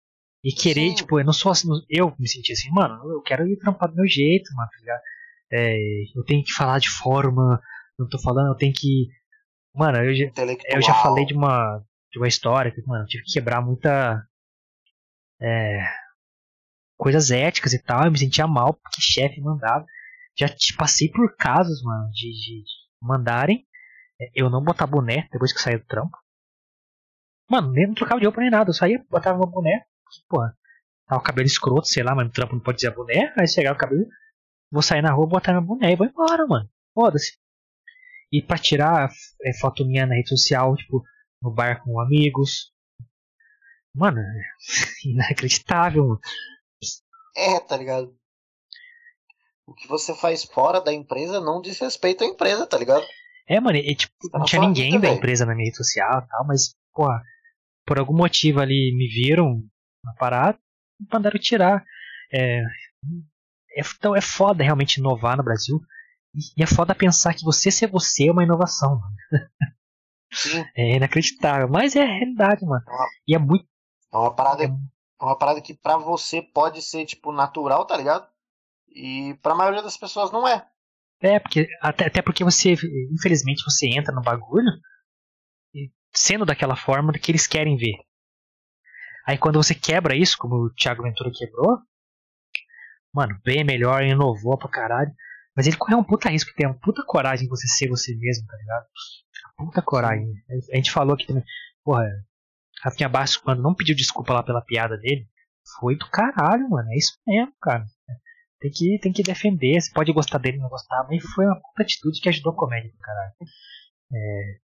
e querer, Sim. tipo, eu não sou assim, eu me senti assim, mano, eu quero ir trampar do meu jeito, mano, tá é, eu tenho que falar de forma, não tô falando, eu tenho que. Mano, eu já, eu já falei de uma, de uma história que, mano, tive que quebrar muita. É, coisas éticas e tal, eu me sentia mal porque chefe mandava. Já passei por casos, mano, de, de, de mandarem é, eu não botar boné depois que eu saí do trampo. Mano, nem não trocava de roupa nem nada, eu saía, botava uma boné, porra, tá o cabelo escroto, sei lá, mas no trampo não pode dizer boné, aí chegar o cabelo, vou sair na rua, botar meu boné e vou embora, mano. Foda-se. E pra tirar é, foto minha na rede social, tipo, no bar com amigos. Mano, *laughs* inacreditável, mano.
É, tá ligado? O que você faz fora da empresa não diz respeito à empresa, tá ligado?
É, mano, e, tipo, tá não tinha ninguém da empresa na minha rede social e tal, mas, porra, por algum motivo ali me viram, na parada e mandaram tirar. É, é, então é foda realmente inovar no Brasil. E, é foda pensar que você ser você é uma inovação, *laughs* *laughs* É inacreditável, mas é a realidade, mano. É uma, e é muito.
É uma parada, é, é uma parada que pra você pode ser, tipo, natural, tá ligado? E pra maioria das pessoas não é.
É, porque, até, até porque você, infelizmente, você entra no bagulho sendo daquela forma que eles querem ver. Aí quando você quebra isso, como o Thiago Ventura quebrou, mano, bem melhor, inovou pra caralho. Mas ele correu um puta risco, tem uma puta coragem de você ser você mesmo, tá ligado? Puta coragem. A gente falou aqui também, porra, Rafinha Bastos, quando não pediu desculpa lá pela piada dele, foi do caralho, mano. É isso mesmo, cara. Tem que, tem que defender. Você pode gostar dele não gostar, mas foi uma puta atitude que ajudou a comédia do caralho. É...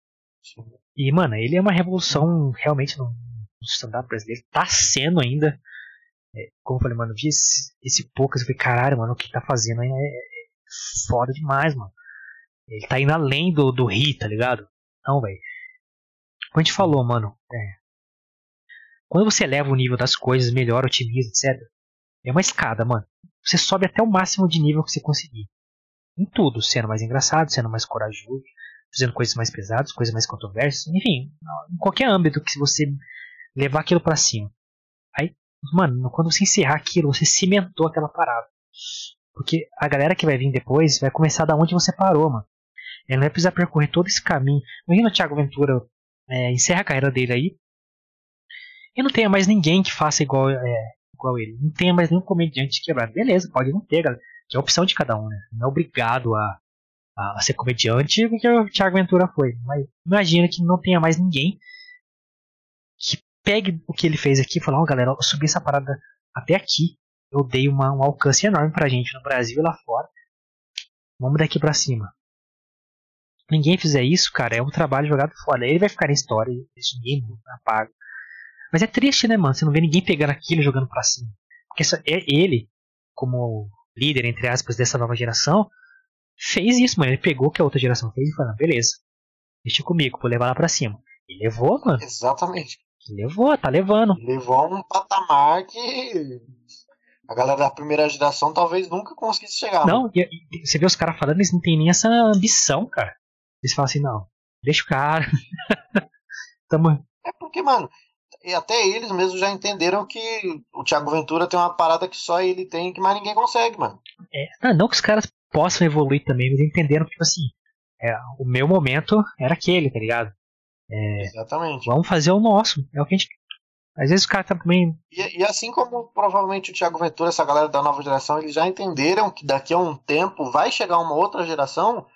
E, mano, ele é uma revolução realmente no, stand-up brasileiro tá sendo ainda. É, como eu falei, mano, vi esse, esse poucas, eu falei, caralho, mano, o que tá fazendo é foda demais, mano. Ele tá indo além do, do ri, tá ligado? Não, velho. Como a gente falou, mano. É. Quando você eleva o nível das coisas, melhora, otimiza, etc. É uma escada, mano. Você sobe até o máximo de nível que você conseguir. Em tudo, sendo mais engraçado, sendo mais corajoso, fazendo coisas mais pesadas, coisas mais controversas, enfim, em qualquer âmbito que você levar aquilo para cima. Aí, mano, quando você encerrar aquilo, você cimentou aquela parada. Porque a galera que vai vir depois vai começar da onde você parou, mano. Ele não vai precisar percorrer todo esse caminho. Imagina o Thiago Ventura é, encerra a carreira dele aí. E não tenha mais ninguém que faça igual, é, igual ele. Não tenha mais nenhum comediante quebrado. Beleza, pode não ter, galera. Que é a opção de cada um, né? Não é obrigado a, a, ser comediante porque o Thiago Ventura foi. Mas imagina que não tenha mais ninguém que pegue o que ele fez aqui e fale, ó oh, galera, eu subi essa parada até aqui. Eu dei uma, um alcance enorme pra gente no Brasil e lá fora. Vamos daqui pra cima ninguém fizer isso, cara, é um trabalho jogado fora. Ele vai ficar na história, ninguém apaga. Mas é triste, né, mano? Você não vê ninguém pegando aquilo e jogando pra cima. Porque essa, é ele, como líder, entre aspas, dessa nova geração, fez isso, mano. Ele pegou o que a outra geração fez e falou, beleza, deixa comigo, vou levar lá pra cima. E levou, mano.
Exatamente.
Levou, tá levando.
Levou um patamar que a galera da primeira geração talvez nunca conseguisse chegar.
Não, e, e, você vê os caras falando, eles não têm nem essa ambição, cara. Eles falam assim, não, deixa o cara. *laughs* Tamo...
É porque, mano, e até eles mesmos já entenderam que o Thiago Ventura tem uma parada que só ele tem que mais ninguém consegue, mano.
É, não, não que os caras possam evoluir também, mas entenderam que, tipo assim, é, o meu momento era aquele, tá ligado?
É, Exatamente.
Vamos fazer o nosso. É o que a gente. Às vezes o cara também.
E, e, assim como provavelmente o Thiago Ventura, essa galera da nova geração, eles já entenderam que daqui a um tempo vai chegar uma outra geração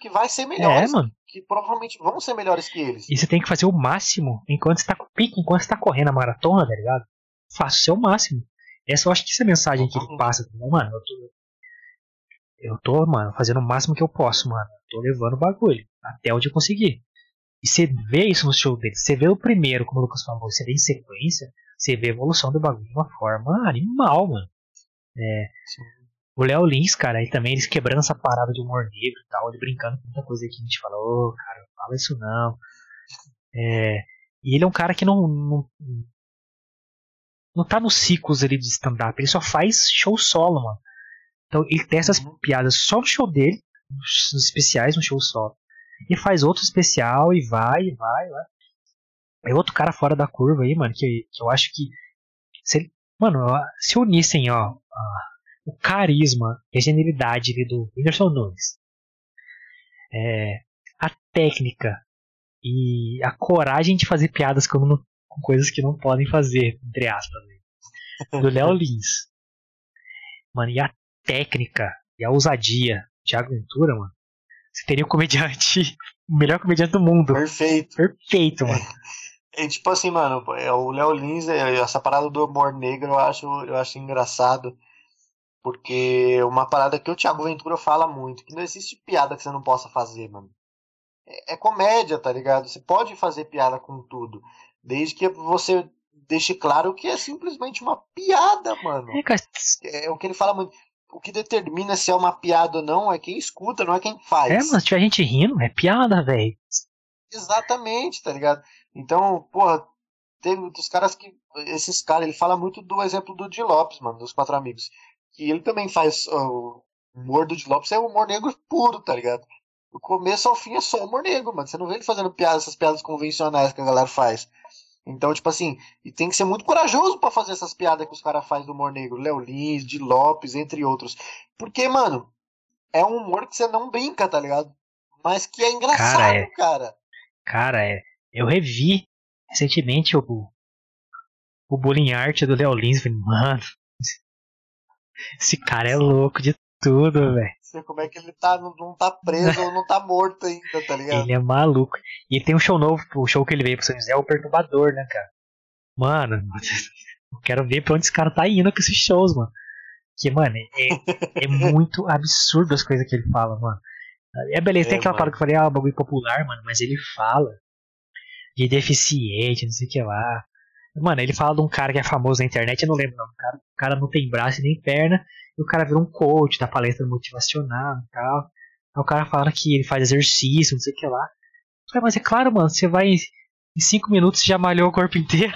que vai ser melhores. É, mano. Que provavelmente vão ser melhores que eles.
E você tem que fazer o máximo enquanto você tá com pique, enquanto você tá correndo a maratona, tá ligado? Faça o seu máximo. Essa eu acho que essa é a mensagem que ele passa. Mano, eu tô. Eu tô, mano, fazendo o máximo que eu posso, mano. Eu tô levando o bagulho. Até onde eu conseguir. E você vê isso no show dele. Você vê o primeiro, como o Lucas falou, você vê em sequência, você vê a evolução do bagulho de uma forma animal, mano. É, o Léo Lins, cara, aí também eles quebrando essa parada de humor negro e tal, ele brincando com muita coisa que a gente fala, ô, oh, cara, não fala isso não. É, e ele é um cara que não, não, não tá nos ciclos ali de stand-up, ele só faz show solo, mano. Então ele testa as uhum. piadas só no show dele, nos especiais no show solo. E faz outro especial e vai, e vai, vai. É outro cara fora da curva aí, mano, que, que eu acho que. Se mano, se unissem, ó, o carisma e a genialidade do Whindersson Nunes, é, a técnica e a coragem de fazer piadas com, com coisas que não podem fazer, entre aspas, né? do Léo *laughs* Lins. Mano, e a técnica e a ousadia Thiago Ventura, mano. Você teria o comediante, *laughs* o melhor comediante do mundo.
Perfeito.
Perfeito, mano.
É, *laughs* tipo assim, mano, é, o Léo Lins, é, essa parada do humor negro eu acho, eu acho engraçado. Porque uma parada que o Thiago Ventura fala muito, que não existe piada que você não possa fazer, mano. É, é comédia, tá ligado? Você pode fazer piada com tudo. Desde que você deixe claro que é simplesmente uma piada, mano. É, é o que ele fala muito. O que determina se é uma piada ou não é quem escuta, não é quem faz.
É, mas se tiver gente rindo, é piada, velho.
Exatamente, tá ligado? Então, porra, teve os caras que. Esses caras, ele fala muito do exemplo do Di Lopes, mano, dos quatro amigos que ele também faz o humor do Lopes é humor negro puro, tá ligado? Do começo ao fim é só humor negro, mano. Você não vê ele fazendo piadas, essas piadas convencionais que a galera faz. Então, tipo assim, e tem que ser muito corajoso para fazer essas piadas que os caras fazem do humor negro. Léo Lins, de Lopes, entre outros. Porque, mano, é um humor que você não brinca, tá ligado? Mas que é engraçado, cara. É. Cara,
cara é. Eu revi recentemente o, o bullying art do Léo Lins. Falei, mano, esse cara é louco de tudo, velho.
Sei como é que ele tá, não, não tá preso ou *laughs* não tá morto ainda, tá ligado?
Ele é maluco. E ele tem um show novo, o show que ele veio pro São José é o Perturbador, né, cara? Mano, eu quero ver pra onde esse cara tá indo com esses shows, mano. Que, mano, é, é *laughs* muito absurdo as coisas que ele fala, mano. É beleza, é, tem aquela parada que eu falei, ah, bagulho popular, mano, mas ele fala de deficiente, não sei o que lá. Mano, ele fala de um cara que é famoso na internet, eu não lembro não. O cara, o cara não tem braço nem perna, e o cara vira um coach da palestra motivacional e tal. Aí o cara fala que ele faz exercício, não sei o que lá. Falei, mas é claro, mano, você vai em 5 minutos já malhou o corpo inteiro.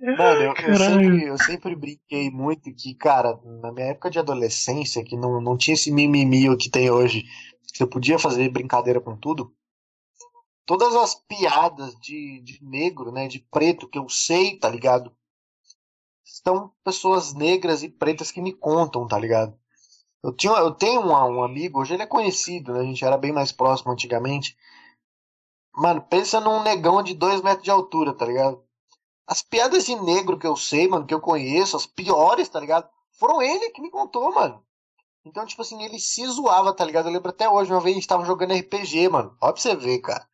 Mano, eu, eu, sempre, eu sempre brinquei muito que, cara, na minha época de adolescência, que não, não tinha esse mimimi que tem hoje, que eu podia fazer brincadeira com tudo, todas as piadas de, de negro, né, de preto que eu sei, tá ligado? São pessoas negras e pretas que me contam, tá ligado? Eu, tinha, eu tenho um, um amigo, hoje ele é conhecido, né? A gente era bem mais próximo antigamente. Mano, pensa num negão de dois metros de altura, tá ligado? As piadas de negro que eu sei, mano, que eu conheço, as piores, tá ligado? Foram ele que me contou, mano. Então, tipo assim, ele se zoava, tá ligado? Eu lembro até hoje, uma vez a gente tava jogando RPG, mano. Olha pra você ver, cara.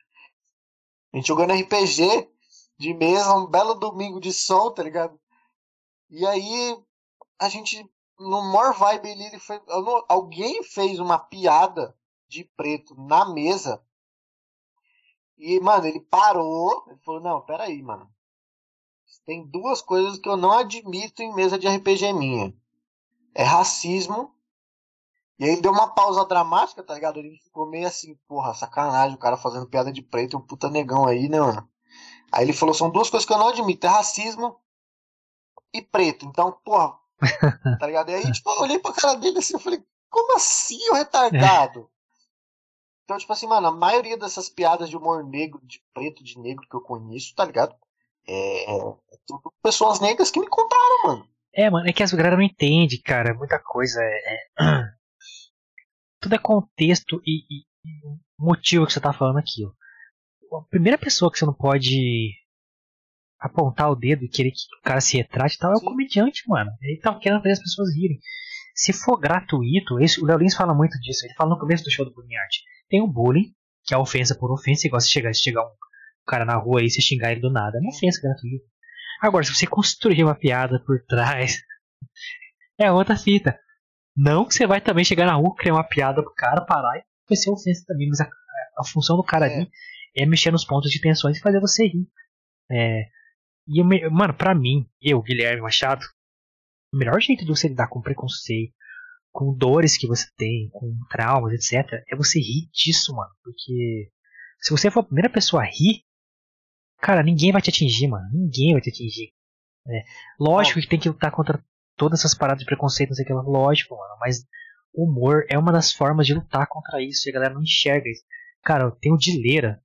A gente jogando RPG de mesa, um belo domingo de sol, tá ligado? E aí, a gente, no maior vibe ali, ele foi, alguém fez uma piada de preto na mesa. E, mano, ele parou. Ele falou: Não, peraí, mano tem duas coisas que eu não admito em mesa de RPG minha. É racismo. E aí deu uma pausa dramática, tá ligado? Ele ficou meio assim, porra, sacanagem, o cara fazendo piada de preto, um puta negão aí, né, mano? Aí ele falou, são duas coisas que eu não admito, é racismo e preto. Então, porra, *laughs* tá ligado? E aí, tipo, eu olhei pra cara dele assim, eu falei, como assim, o retardado? Então, tipo assim, mano, a maioria dessas piadas de humor negro, de preto, de negro que eu conheço, tá ligado? É, é, tudo pessoas negras que me contaram, mano.
É, mano, é que as galera não entende, cara. Muita coisa é. é... *clears throat* Tudo é contexto e, e, motivo que você tá falando aqui. A primeira pessoa que você não pode apontar o dedo e querer que o cara se retrate e tal é o comediante, mano. Ele tá querendo fazer as pessoas rirem. Se for gratuito, esse, o Léo Lins fala muito disso. Ele fala no começo do show do Bullying Art. Tem o bullying, que é ofensa por ofensa, igual se chegar, se chegar um cara na rua aí se xingar ele do nada. É uma ofensa gratuita. Agora, se você construir uma piada por trás, *laughs* é outra fita. Não que você vai também chegar na rua, criar uma piada pro cara, parar e vai ser ofensa também, mas a, a função do cara é. ali é mexer nos pontos de tensões e fazer você rir. É, e, mano, pra mim, eu, Guilherme Machado, o melhor jeito de você lidar com preconceito, com dores que você tem, com traumas, etc., é você rir disso, mano. Porque se você for a primeira pessoa a rir, Cara, ninguém vai te atingir, mano. Ninguém vai te atingir. É. Lógico que tem que lutar contra todas essas paradas de preconceito, não sei o que lá. Lógico, mano. Mas o humor é uma das formas de lutar contra isso. E a galera não enxerga isso. Cara, tem o Dileira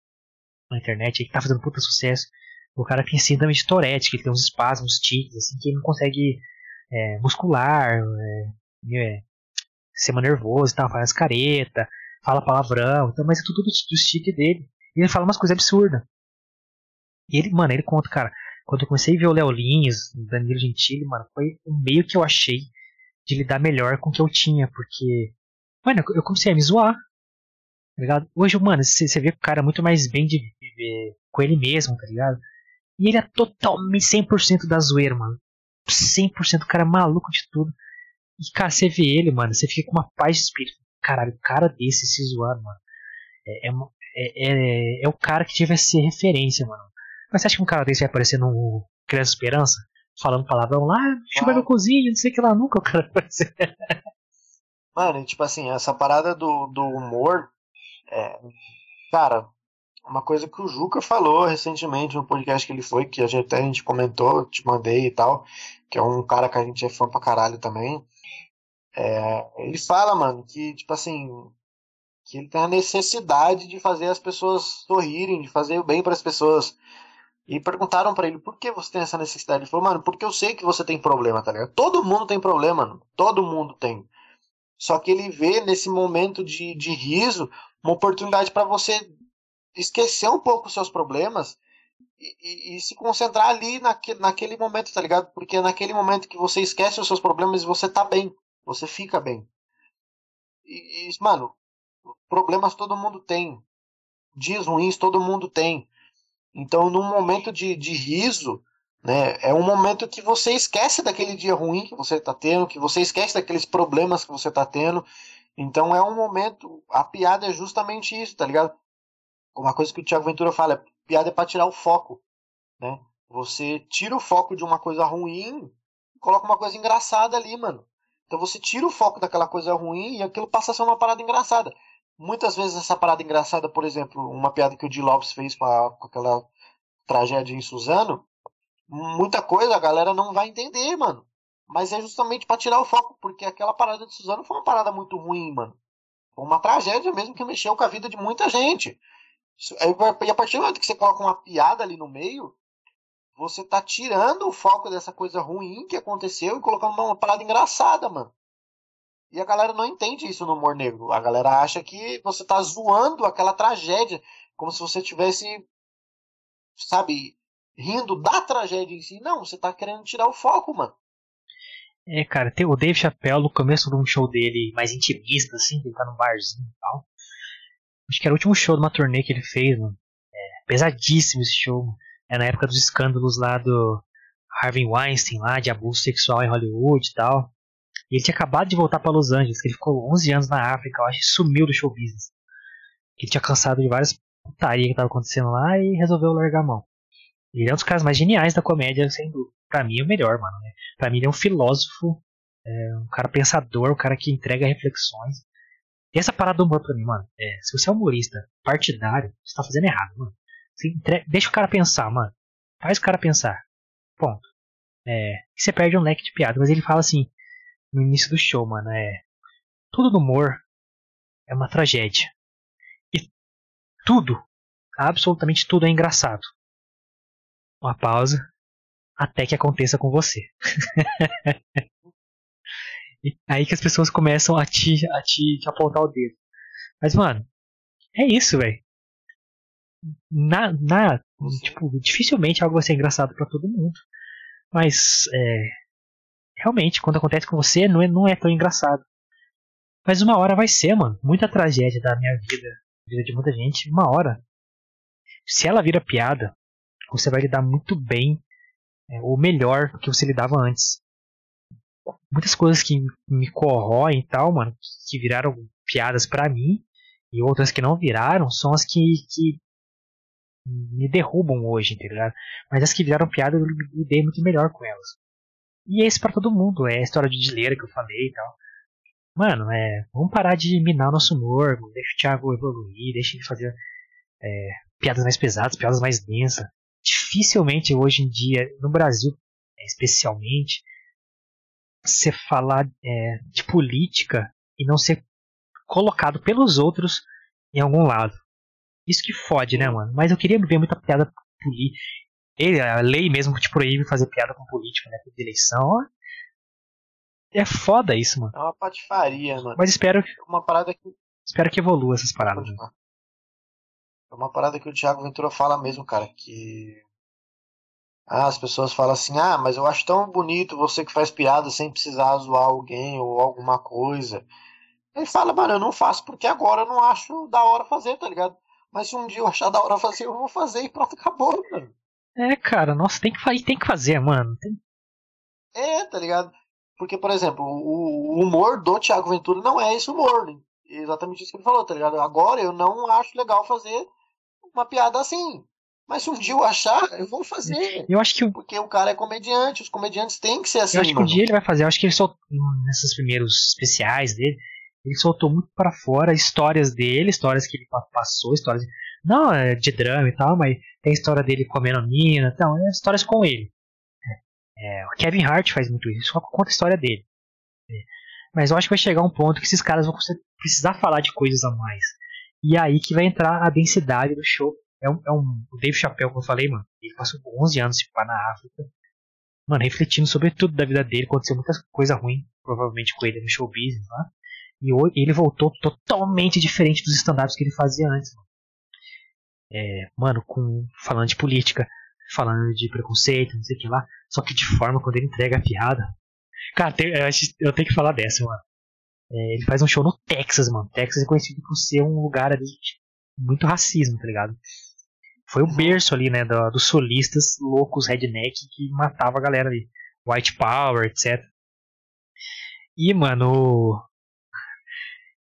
na internet aí que tá fazendo puta sucesso. O cara tem síndrome de Tourette, que tem uns espasmos, tiques, assim, que ele não consegue é, muscular, é, é, ser nervoso e tal, faz careta, fala palavrão, então, mas é tudo do, do dele. E ele fala umas coisas absurdas. E ele, mano, ele conta, cara, quando eu comecei a ver o Léo Lins, o Danilo Gentili, mano, foi o meio que eu achei de lidar melhor com o que eu tinha, porque, mano, eu comecei a me zoar, tá ligado? Hoje, mano, você vê que o cara é muito mais bem de viver com ele mesmo, tá ligado? E ele é totalmente 100% da zoeira, mano. 100% o cara é maluco de tudo. E, cara, você vê ele, mano, você fica com uma paz de espírito. Caralho, o cara desse se zoando, mano. É, é, é, é, o cara que tivesse ser referência, mano. Mas você acha que um cara desse vai aparecer no Criança Esperança? Falando palavrão lá, chuva no cozinho, não sei o que lá, nunca o cara *laughs* vai aparecer.
Mano, tipo assim, essa parada do, do humor, é, cara, uma coisa que o Juca falou recentemente no podcast que ele foi, que a gente, até a gente comentou, te mandei e tal, que é um cara que a gente é fã pra caralho também. É, ele fala, mano, que, tipo assim, que ele tem a necessidade de fazer as pessoas sorrirem, de fazer o bem para as pessoas. E perguntaram para ele, por que você tem essa necessidade? Ele falou, mano, porque eu sei que você tem problema, tá ligado? Todo mundo tem problema, mano. Todo mundo tem. Só que ele vê nesse momento de, de riso uma oportunidade para você esquecer um pouco os seus problemas e, e, e, se concentrar ali naque, naquele momento, tá ligado? Porque é naquele momento que você esquece os seus problemas você tá bem. Você fica bem. E, e mano, problemas todo mundo tem. Dias ruins todo mundo tem. Então, num momento de, de riso, né, é um momento que você esquece daquele dia ruim que você está tendo, que você esquece daqueles problemas que você está tendo. Então, é um momento. A piada é justamente isso, tá ligado? Uma coisa que o Tiago Ventura fala: é, piada é para tirar o foco. Né? Você tira o foco de uma coisa ruim coloca uma coisa engraçada ali, mano. Então você tira o foco daquela coisa ruim e aquilo passa a ser uma parada engraçada. Muitas vezes essa parada engraçada, por exemplo, uma piada que o Di Lopes fez com, a, com aquela tragédia em Suzano, muita coisa a galera não vai entender, mano. Mas é justamente para tirar o foco, porque aquela parada de Suzano foi uma parada muito ruim, mano. Foi uma tragédia mesmo que mexeu com a vida de muita gente. E a partir do momento que você coloca uma piada ali no meio, você tá tirando o foco dessa coisa ruim que aconteceu e colocando uma parada engraçada, mano. E a galera não entende isso no humor negro. A galera acha que você tá zoando aquela tragédia, como se você tivesse, sabe, rindo da tragédia em si. Não, você tá querendo tirar o foco, mano.
É, cara, tem o Dave Chappelle no começo de um show dele mais intimista, assim, ele tá num barzinho e tal. Acho que era o último show de uma turnê que ele fez, mano. É, pesadíssimo esse show. É na época dos escândalos lá do Harvey Weinstein, lá, de abuso sexual em Hollywood e tal. Ele tinha acabado de voltar para Los Angeles, ele ficou 11 anos na África, eu acho, e sumiu do show business. Ele tinha cansado de várias putarias que tava acontecendo lá e resolveu largar a mão. Ele é um dos caras mais geniais da comédia, dúvida. Pra mim é o melhor, mano. Né? Pra mim ele é um filósofo, é um cara pensador, um cara que entrega reflexões. E essa parada do humor pra mim, mano, é, se você é humorista partidário, você tá fazendo errado, mano. Entrega, deixa o cara pensar, mano. Faz o cara pensar. Ponto. É, você perde um leque de piada, mas ele fala assim, no início do show, mano. É. Tudo no humor é uma tragédia. E tudo, absolutamente tudo é engraçado. Uma pausa até que aconteça com você. *laughs* e aí que as pessoas começam a te, a te, te apontar o dedo. Mas, mano, é isso, velho. Na, na, tipo, dificilmente algo vai ser engraçado para todo mundo. Mas, é, realmente, quando acontece com você, não é, não é tão engraçado. Mas uma hora vai ser, mano. Muita tragédia da minha vida, vida de muita gente, uma hora. Se ela vira piada, você vai lidar muito bem, é, ou melhor do que você lidava antes. Muitas coisas que me corroem e tal, mano, que viraram piadas para mim, e outras que não viraram, são as que, que me derrubam hoje, tá ligado? Mas as que viraram piada eu lidei muito melhor com elas. E é isso para todo mundo, é a história de dileira que eu falei e tal. Mano, é, vamos parar de minar nosso humor, deixa o Thiago evoluir, deixa ele fazer é, piadas mais pesadas, piadas mais densas. Dificilmente hoje em dia, no Brasil especialmente, você falar é, de política e não ser colocado pelos outros em algum lado. Isso que fode, né, mano? Mas eu queria ver muita piada política. Ele, a lei mesmo que te proíbe fazer piada com político, né? De eleição. É foda isso, mano.
É uma patifaria, mano.
Mas espero.
Uma parada que.
Espero que evolua essas paradas. Né?
É uma parada que o Thiago Ventura fala mesmo, cara, que. Ah, as pessoas falam assim, ah, mas eu acho tão bonito você que faz piada sem precisar zoar alguém ou alguma coisa. Ele fala, mano, eu não faço porque agora eu não acho da hora fazer, tá ligado? Mas se um dia eu achar da hora fazer, eu vou fazer e pronto, acabou, mano.
É, cara, nossa, tem que, tem que fazer, mano. Tem...
É, tá ligado? Porque, por exemplo, o, o, humor do Thiago Ventura não é esse humor. Né? Exatamente isso que ele falou, tá ligado? Agora eu não acho legal fazer uma piada assim. Mas se um dia eu achar, eu vou fazer.
Eu acho que.
Porque o cara é comediante, os comediantes têm que ser assim. Eu
acho que um dia ele vai fazer. Eu acho que ele soltou. Nesses primeiros especiais dele, ele soltou muito para fora histórias dele, histórias que ele passou, histórias. Não é de drama e tal, mas tem a história dele comendo mina, então, é histórias com ele. É, o Kevin Hart faz muito isso, só conta a história dele. É, mas eu acho que vai chegar um ponto que esses caras vão precisar falar de coisas a mais. E é aí que vai entrar a densidade do show. É um, é um o Dave Chappelle que eu falei, mano. Ele passou 11 anos tipo, na África. Mano, refletindo sobre tudo da vida dele. Aconteceu muita coisa ruim, provavelmente, com ele no show business lá. Né? E ele voltou totalmente diferente dos stand-ups que ele fazia antes. Mano. É, mano, com, falando de política, falando de preconceito, não sei o que lá. Só que de forma quando ele entrega a piada. Cara, tem, eu, eu, tenho que falar dessa, mano. É, ele faz um show no Texas, mano. Texas é conhecido por ser um lugar ali de muito racismo, tá ligado? Foi o uhum. berço ali, né, do, dos solistas loucos redneck que matava a galera ali. White Power, etc. E, mano,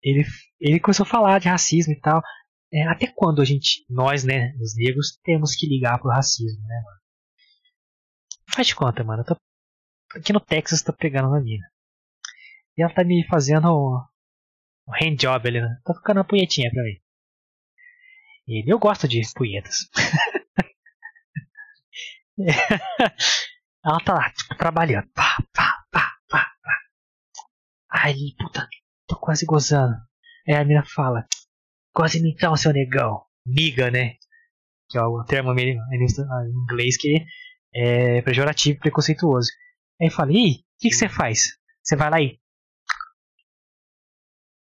ele, ele começou a falar de racismo e tal. É, até quando a gente, nós, né, os negros, temos que ligar pro racismo, né, mano? Faz de conta, mano. Tô, aqui no Texas tô pegando uma mina. E ela tá me fazendo um, um handjob ali, né? Tá tocando uma punhetinha pra mim. E eu gosto de punhetas. *laughs* ela tá lá, tipo, trabalhando. Pá, pá, pá, pá, pá. Aí, puta, tô quase gozando. Aí a mina fala, goze então, seu negão. Miga, né? Que é o termo em inglês que é pejorativo, preconceituoso. Aí eu falei, e o que, que você faz? Você vai lá e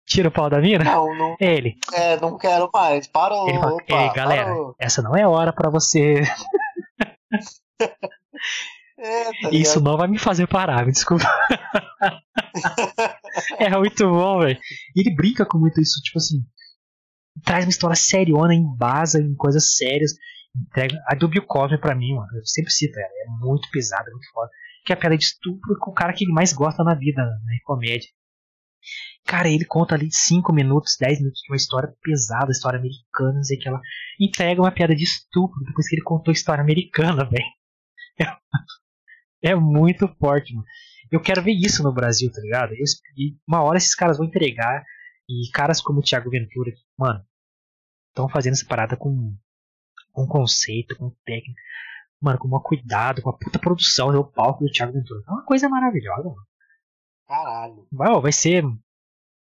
tira o pau da mina?
Não, não.
Ele.
É, não quero mais. Parou.
Ele fala,
opa,
Ei, galera,
parou.
essa não é hora pra você. *laughs*
É, tá
Isso não vai me fazer parar, me desculpa. *laughs* é muito bom, velho. E ele brinca com muito isso, tipo assim. Traz uma história seriona, embasa em coisas sérias. Entrega. A do Bill Cosby pra mim, mano, eu sempre cito ela, é muito pesada, muito foda. Que é a piada de estupro com o cara que ele mais gosta na vida, né, comédia. Cara, ele conta ali 5 minutos, 10 minutos de uma história pesada, história americana, não sei o que ela. Entrega uma piada de estupro depois que ele contou a história americana, *laughs* velho. É, muito forte, mano. Eu quero ver isso no Brasil, tá ligado? Eu- uma hora esses caras vão entregar. E caras como o Thiago Ventura, mano, estão fazendo essa parada com, com conceito, com técnica. Mano, com um cuidado, com a puta produção do palco do Thiago Ventura. É uma coisa maravilhosa, mano.
Caralho.
Vai, vai ser.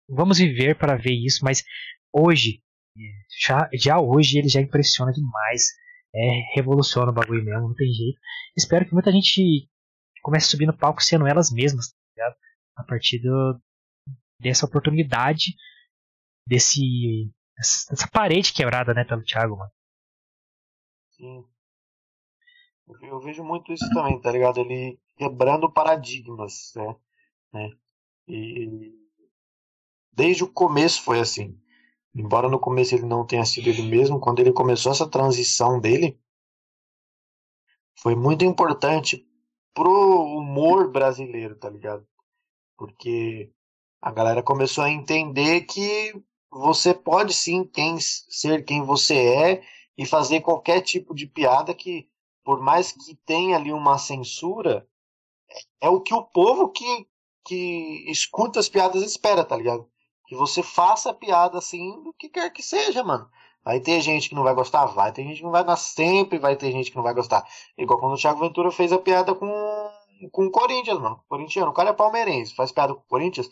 Vamos viver para ver isso, mas hoje, já, já hoje ele já impressiona demais. É, revoluciona o bagulho mesmo, não tem jeito. Espero que muita gente comece a subir no palco sendo elas mesmas, tá ligado? A partir do, dessa oportunidade, desse. Dessa parede quebrada, né, pelo Thiago, mano.
Sim. Eu- Eu vejo muito isso também, tá ligado? Ele quebrando paradigmas, né? né? E desde o começo foi assim. Embora no começo ele não tenha sido ele mesmo, quando ele começou essa transição dele, foi muito importante pro humor brasileiro, tá ligado? Porque a galera começou a entender que você pode sim quem, ser quem você é e fazer qualquer tipo de piada que, por mais que tenha ali uma censura, é o que o povo que, que escuta as piadas espera, tá ligado? Que você faça a piada assim do que quer que seja, mano. Vai ter gente que não vai gostar? Vai ter gente que não vai gostar. Sempre vai ter gente que não vai gostar. Igual quando o Thiago Ventura fez a piada com, com o Corinthians, mano. Corintiano. O cara é palmeirense, faz piada com o Corinthians.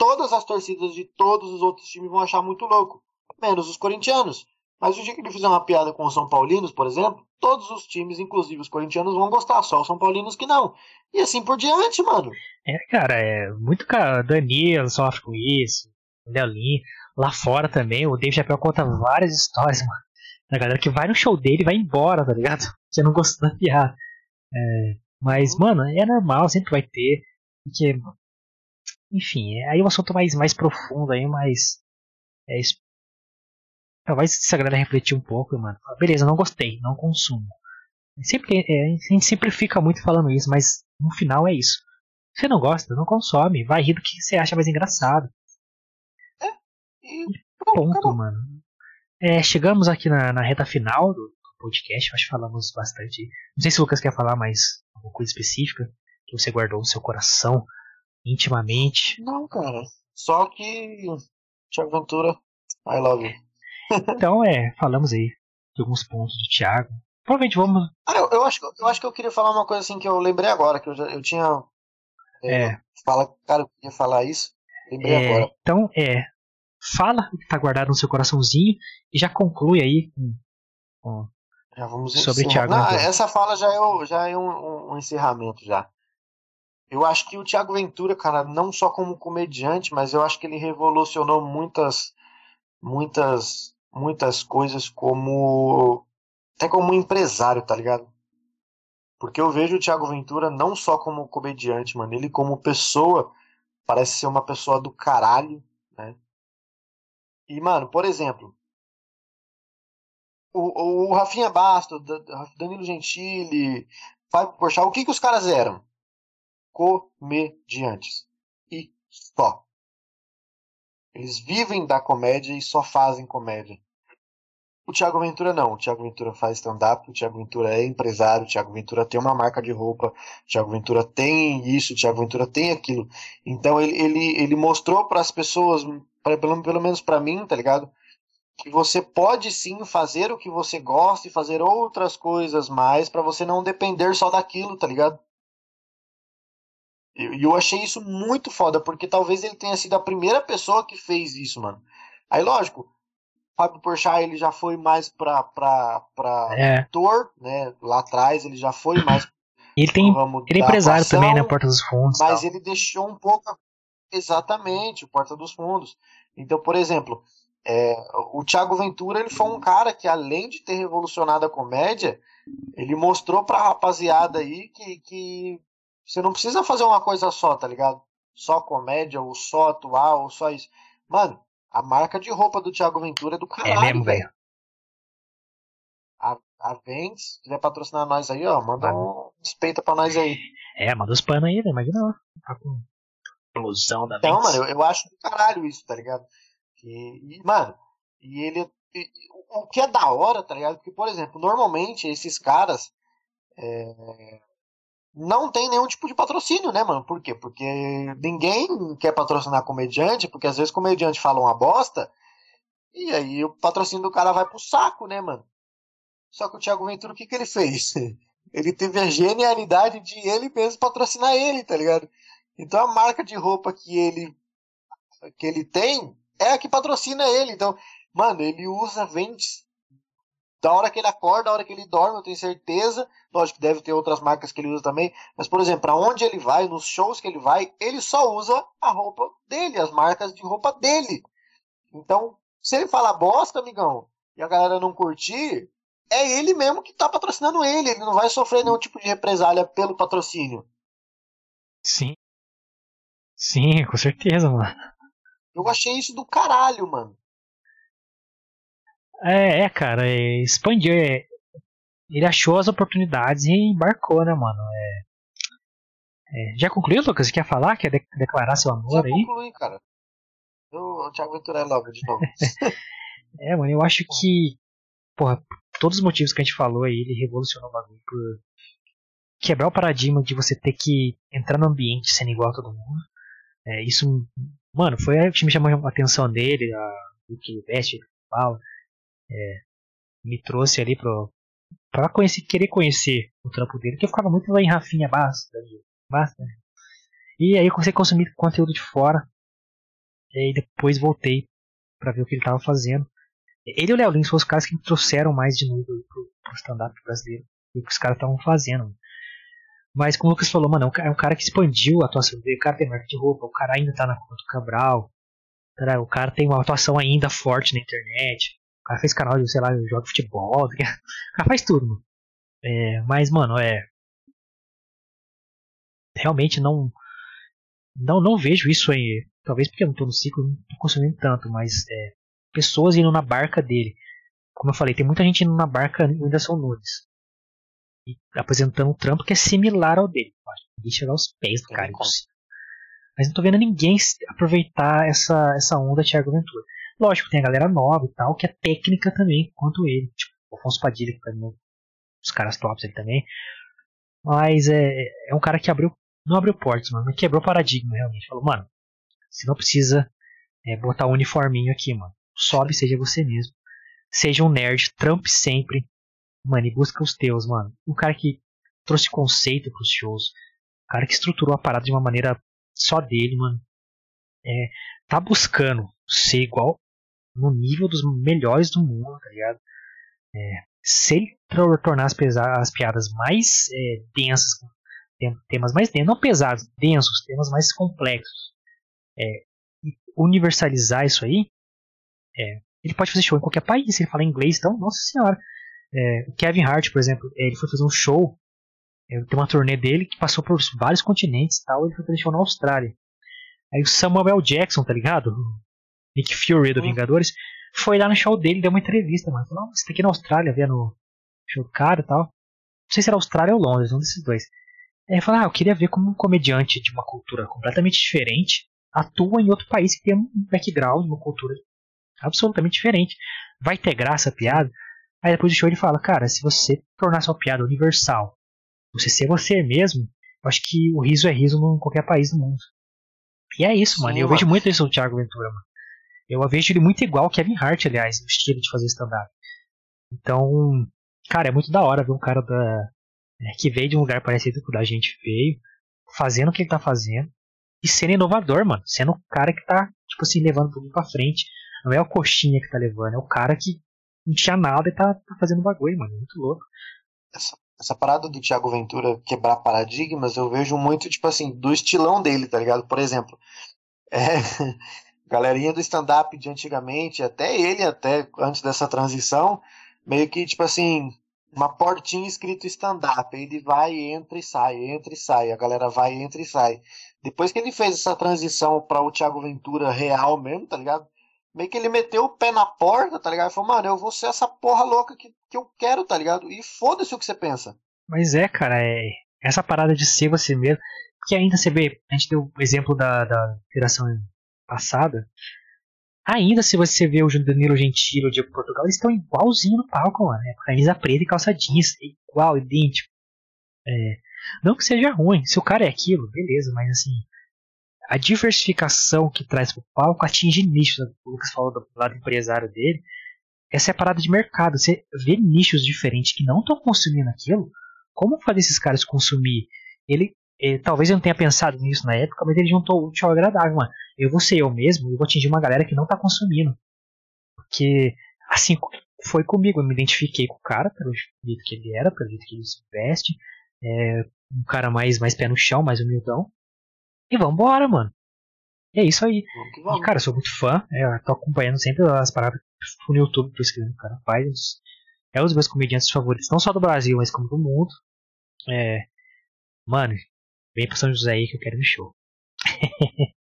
Todas as torcidas de todos os outros times vão achar muito louco. Menos os corintianos. Mas o dia que ele fizer uma piada com os São Paulinos, por exemplo, todos os times, inclusive os corintianos, vão gostar. Só os São Paulinos que não. E assim por diante, mano.
É, cara, é muito cara. Danilo sofre com isso. O. Lá fora também, o Dave Chappelle conta várias histórias, *laughs* mano. Da galera que vai no show dele e vai embora, tá ligado? *laughs* Você não gostou da piada. É, mas, mano, é normal, sempre vai ter. Porque, enfim, é, aí é um assunto mais, mais profundo aí, mas. É. Talvez se a galera refletir um pouco, mano. Beleza, não gostei, não consumo. Sempre, é, a gente sempre fica muito falando isso, mas no final é isso. Você não gosta, não consome. Vai rir do que você acha mais engraçado.
E
Ponto,
acabou.
mano. É, chegamos aqui na, na reta final do podcast. Acho que falamos bastante. Não sei se o Lucas quer falar mais alguma coisa específica que você guardou no seu coração intimamente.
Não, cara. Só que. Thiago Ventura, I love you. *laughs*
Então, é, falamos aí de alguns pontos do Thiago. Provavelmente vamos.
Ah, eu, eu, acho, que- eu acho que eu queria falar uma coisa assim que eu lembrei agora, que eu, já, eu tinha.
É,
Fala, cara, eu queria falar isso. Lembrei
é,
agora.
então, é. Fala o que tá guardado no seu coraçãozinho e já conclui aí com, com
Já vamos
sobre
encerrar.
Thiago
Não, essa fala já é, já é um- um encerramento já. Eu acho que o Thiago Ventura, cara, não só como comediante, mas eu acho que ele revolucionou muitas, muitas, muitas coisas como até como empresário, tá ligado? Porque eu vejo o Thiago Ventura não só como comediante, mano, ele como pessoa parece ser uma pessoa do caralho, né? E, mano, por exemplo, o, o Rafinha Bastos, Da- Danilo Gentili, Fábio Porchat, o que que os caras eram? Comediantes. E só. Eles vivem da comédia e só fazem comédia. O Thiago Ventura não. O Thiago Ventura faz stand-up, o Thiago Ventura é empresário, o Thiago Ventura tem uma marca de roupa, o Thiago Ventura tem isso, o Thiago Ventura tem aquilo. Então ele, ele, ele mostrou para as pessoas, pra, pelo, pelo menos para mim, tá ligado? Que você pode sim fazer o que você gosta e fazer outras coisas mais para você não depender só daquilo, tá ligado? E eu achei isso muito foda, porque talvez ele tenha sido a primeira pessoa que fez isso, mano. Aí, lógico, Fábio Porchat ele já foi mais pra, pra, pra é. ator, né? Lá atrás ele já foi mais.
Ele *clears throat* tem. Ele é empresário também, né? Porta dos Fundos.
Mas tal. ele deixou um pouco. Exatamente, Porta dos Fundos. Então, por exemplo, é, o Thiago Ventura ele foi um cara que, além de ter revolucionado a comédia, ele mostrou pra rapaziada aí que, que você não precisa fazer uma coisa só, tá ligado? Só comédia, ou só atuar, ou só isso. Mano, a marca de roupa do Thiago Ventura é do caralho. É mesmo, velho. A, a Ventes, se quiser patrocinar nós aí, ó, manda um respeito pra nós aí.
É, manda os panos aí, né? Imagina, tá com explosão da
Então, mano, eu, eu, acho do caralho isso, tá ligado? E, e mano, e ele. E, o que é da hora, tá ligado? Porque, por exemplo, normalmente esses caras. É, não tem nenhum tipo de patrocínio, né, mano? Por quê? Porque ninguém quer patrocinar comediante, porque às vezes comediante fala uma bosta, e aí o patrocínio do cara vai pro saco, né, mano? Só que o Thiago Ventura, o que, que ele fez? *laughs* Ele teve a genialidade de ele mesmo patrocinar ele, tá ligado? Então a marca de roupa que ele que ele tem é a que patrocina ele. Então, mano, ele usa, vende da hora que ele acorda, da hora que ele dorme, eu tenho certeza. Lógico que deve ter outras marcas que ele usa também. Mas, por exemplo, para onde ele vai, nos shows que ele vai, ele só usa a roupa dele, as marcas de roupa dele. Então, se ele falar bosta, amigão, e a galera não curtir, é ele mesmo que tá patrocinando ele. Ele não vai sofrer nenhum tipo de represália pelo patrocínio.
Sim. Sim, com certeza, mano.
Eu achei isso do caralho, mano.
É, é cara, é, expandiu. É, ele achou as oportunidades e embarcou, né, mano? É, é, já concluiu, Lucas? Você quer falar? Quer de declarar seu amor
já
aí?
Já concluí, cara. Eu, o Thiago Ventura é logo de novo. *laughs*
é, mano, eu acho que, porra, todos os motivos que a gente falou aí, ele revolucionou o bagulho por quebrar o paradigma de você ter que entrar no ambiente sendo igual a todo mundo. É, isso, mano, foi o que me chamou a atenção dele, a, o que veste, fala é, me trouxe ali pro, pra conhecer, querer conhecer o trampo dele, que eu ficava muito lá em Rafinha Basta, basta. Né? E aí eu comecei a consumir conteúdo de fora. E depois voltei para ver o que ele tava fazendo. Ele e o Léo Lins foram os caras que me trouxeram mais de novo pro, pro stand-up brasileiro. E o que os caras estavam fazendo. Mas como o Lucas falou, mano, é um cara que expandiu a atuação dele. O cara tem marca de roupa, o cara ainda tá na conta do Cabral. O cara tem uma atuação ainda forte na internet cara fez canal de, sei lá, joga futebol, o cara faz tudo, mano. É, mas, mano, é. Realmente não. Não, não vejo isso aí. Talvez porque eu não tô no ciclo, não tô consumindo tanto, mas é, pessoas indo na barca dele. Como eu falei, tem muita gente indo na barca do Whindersson Nunes. E apresentando um trampo que é similar ao dele. Ninguém chegar aos pés do cara. Mas não tô vendo ninguém aproveitar essa, essa onda Thiago Ventura. Lógico, tem a galera nova e tal, que é técnica também, quanto ele. Tipo, o Afonso Padilha, que tá no, os caras tops ali também. Mas é, é um cara que abriu. Não abriu portas, mano, mas quebrou paradigma realmente. Falou, mano, você não precisa é, botar um uniforminho aqui, mano. Sobe, seja você mesmo. Seja um nerd, trampe sempre. Mano, e busca os teus, mano. Um cara que trouxe conceito pros shows. Um cara que estruturou a parada de uma maneira só dele, mano. É, tá buscando ser igual no nível dos melhores do mundo, tá ligado? É, se ele tornar as, as piadas mais é, densas, temas mais densos, não pesados, densos, temas mais complexos, é, universalizar isso aí, é, ele pode fazer show em qualquer país, se ele falar inglês, então, nossa senhora. É, o Kevin Hart, por exemplo, ele foi fazer um show, é, tem uma turnê dele que passou por vários continentes tal, ele foi fazer show na Austrália. Aí o Samuel Jackson, tá ligado? Nick Fury do uhum. Vingadores, foi lá no show dele, deu uma entrevista, mano. Falou, você tá aqui na Austrália vendo o show do cara e tal. Não sei se era Austrália ou Londres, um desses dois. Aí ele falou, ah, eu queria ver como um comediante de uma cultura completamente diferente atua em outro país que tem um background, uma cultura absolutamente diferente. vai ter graça a piada. Aí depois do show ele fala, cara, se você tornar sua piada universal, você ser você mesmo, eu acho que o riso é riso em qualquer país do mundo. E é isso, Sim, mano. Eu mano. vejo muito isso no Thiago Ventura, mano. Eu vejo ele muito igual o Kevin Hart, aliás, no estilo de fazer stand-up. Então, cara, é muito da hora ver um cara da, é, que veio de um lugar parecido com o da gente veio, fazendo o que ele tá fazendo e sendo inovador, mano. Sendo o cara que tá, tipo assim, levando tudo pra frente. Não é o coxinha que tá levando, é o cara que não tinha nada e tá, tá fazendo bagulho, mano. Muito louco.
Essa, essa parada do Thiago Ventura quebrar paradigmas, eu vejo muito, tipo assim, do estilão dele, tá ligado? Por exemplo, é, *laughs* galerinha do stand-up de antigamente, até ele, até antes dessa transição, meio que, tipo assim, uma portinha escrito stand-up. Ele vai, entra e sai, entra e sai. A galera vai, entra e sai. Depois que ele fez essa transição para o Thiago Ventura real mesmo, tá ligado? Meio que ele meteu o pé na porta, tá ligado? E falou, mano, eu vou ser essa porra louca que, que eu quero, tá ligado? E foda-se o que você pensa.
Mas é, cara, é essa parada de ser você mesmo. Que ainda você vê, a gente deu o exemplo da, da geração passada. Ainda se você vê o Danilo Gentili, o Diego Portugal, eles estão igualzinho no palco, mano. É camisa preta e calça jeans, é igual, idêntico. É, não que seja ruim, se o cara é aquilo, beleza, mas assim, a diversificação que traz pro palco atinge nichos. O Lucas falou do lado empresário dele. Essa é a parada de mercado. Você vê nichos diferentes que não estão consumindo aquilo. Como fazer esses caras consumir? Ele, ele, talvez eu não tenha pensado nisso na época, mas ele juntou o útil ao agradável, mano. Eu vou ser eu mesmo e vou atingir uma galera que não tá consumindo. Porque, assim foi comigo. Eu me identifiquei com o cara, pelo jeito que ele era, pelo jeito que ele se veste. É, um cara mais, mais pé no chão, mais humildão. E vambora, mano. E é isso aí. E, cara, eu sou muito fã. É, tô acompanhando sempre as paradas no YouTube, pesquisando o cara faz. É um dos meus comediantes favoritos, não só do Brasil, mas como do mundo. É. Mano, vem pro São José aí que eu quero no show. *laughs*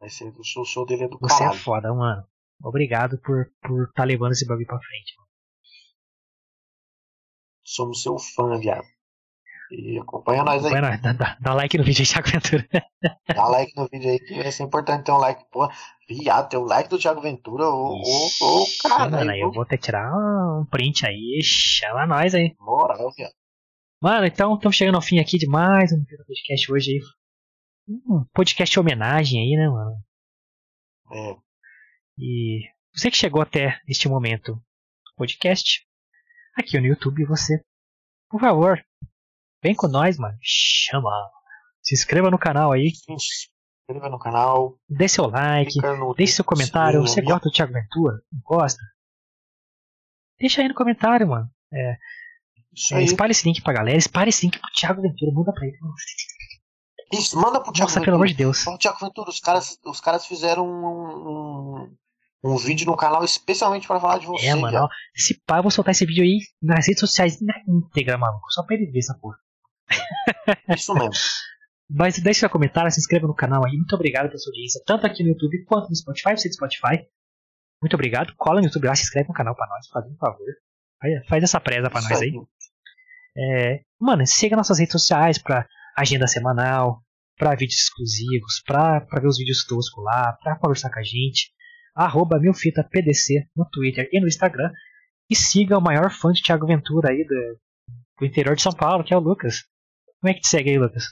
Vai ser o show, show dele é do
Você é caralho. é foda, mano. Obrigado por por tá levando esse bagulho pra frente. Mano.
Somos seu fã, viado. E acompanha nós aí. Acompanha nós.
Dá, dá, dá, like no vídeo aí, *laughs* Thiago Ventura.
dá like no vídeo aí, que vai ser importante ter um like. Pô, viado, tem um like do Thiago Ventura. Ô, ô, ô, cara.
Mano, aí eu vou até tirar um print aí. Chama nós aí.
Moral, viado.
Mano, então estamos chegando ao fim aqui de mais um podcast hoje aí. Um podcast homenagem aí, né, mano?
É.
E você que chegou até este momento podcast, aqui no YouTube, você, por favor, Vem com nós, mano. Chama. Se inscreva no canal aí. Se
inscreva no canal.
Dê seu like. Deixe seu comentário. Você gosta do Thiago Ventura? Não gosta? Deixa aí no comentário, mano. É, é, espalhe esse link pra galera. Espalhe esse link pro Thiago Ventura. Manda pra ele.
Isso, manda pro Thiago
Nossa, Ventura. pelo amor de Deus.
Fala, Thiago Ventura, os caras, os caras fizeram um, um, um vídeo no canal especialmente para falar de você.
É, mano. Ó, se pá, eu vou soltar esse vídeo aí nas redes sociais na íntegra, maluco. Só pra ele ver essa porra. *laughs*
Isso mesmo.
Mas deixe seu comentário, se inscreva no canal aí. Muito obrigado pela sua audiência, tanto aqui no YouTube quanto no Spotify. Você é do Spotify. Muito obrigado. Cola no YouTube lá, se inscreve no canal pra nós, faz um favor. Faz essa presa pra Isso nós aí. É, mano, siga nossas redes sociais pra agenda semanal, pra vídeos exclusivos, pra, pra ver os vídeos toscos lá, pra conversar com a gente. Arroba milfitapdc no Twitter e no Instagram. E siga o maior fã de Thiago Ventura aí do, do interior de São Paulo, que é o Lucas. Como é que te segue aí, Lucas?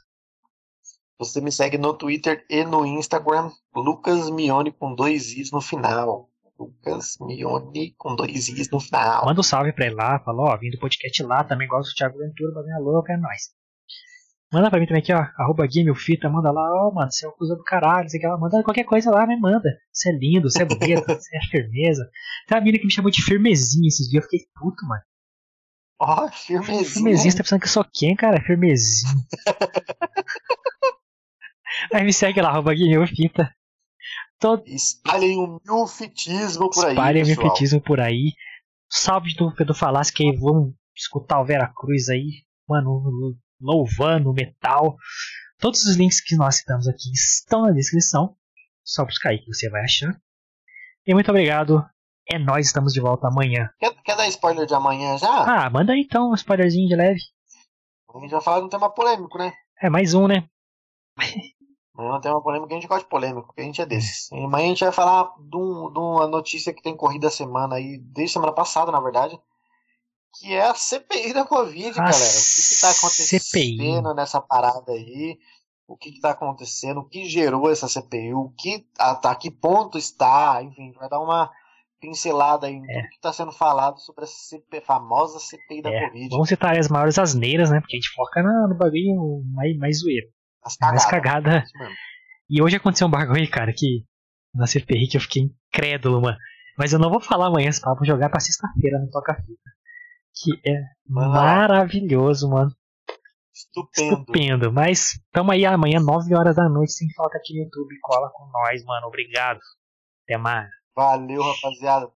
Você me segue no Twitter e no Instagram, Lucas Mione com dois Is no final. Lucas Mione com dois Is no final.
Manda um salve pra ele lá, fala, ó, vim do podcast lá, também gosto do Thiago Ventura, bagulho louco, é nóis. Manda pra mim também aqui, ó, arroba Fita, manda lá, ó, mano, você é o cuzão do caralho, sei que manda qualquer coisa lá, né, manda. Você é lindo, você é bonito, *laughs* você é firmeza. Tem uma menina que me chamou de firmezinha esses dias, eu fiquei puto, mano.
Ó, oh, firmezinho.
Firmezinho, você tá pensando que eu sou quem, cara? Firmezinho. *laughs* Aí me segue lá, arroba Fita.
Todo... Espalhem o milfitismo por
aí. Espalhem o milfitismo por aí. Salve do Pedro Falasque que aí vamos escutar o Vera Cruz aí, mano, louvando metal. Todos os links que nós citamos aqui estão na descrição. Só buscar aí que você vai achar. E muito obrigado é nós, estamos de volta amanhã.
Quer, quer dar spoiler de amanhã já?
Ah, manda aí então um spoilerzinho de leve.
A gente vai falar de um tema polêmico, né?
É, mais um, né?
Amanhã é um tema polêmico, a gente gosta de polêmico, porque a gente é desses. E amanhã a gente vai falar de um de uma notícia que tem corrida a semana aí, desde semana passada, na verdade, que é a CPI da Covid,
A
galera. O que, que tá acontecendo
CPI.
nessa parada aí? O que, que tá acontecendo? O que gerou essa CPI? O que, a, a que ponto está? Enfim, vai dar uma pincelada aí em
É.
tudo que tá sendo falado sobre essa CPI, famosa CPI da
É,
Covid.
Vamos citar as maiores asneiras, né? Porque a gente foca na- no bagulho mais, mais zoeiro.
As
Mais
cagadas.
cagada.
Isso mesmo.
E hoje aconteceu um bagulho, cara, que na CPI que eu fiquei incrédulo, mano. Mas eu não vou falar amanhã, esse papo, vou jogar pra sexta-feira no Toca Fita. Que é
lá.
maravilhoso, mano.
Estupendo.
Estupendo. Mas tamo aí amanhã, 9 horas da noite, sem falta aqui no YouTube. Cola com nós, mano. Obrigado. Até mais.
Valeu, rapaziada.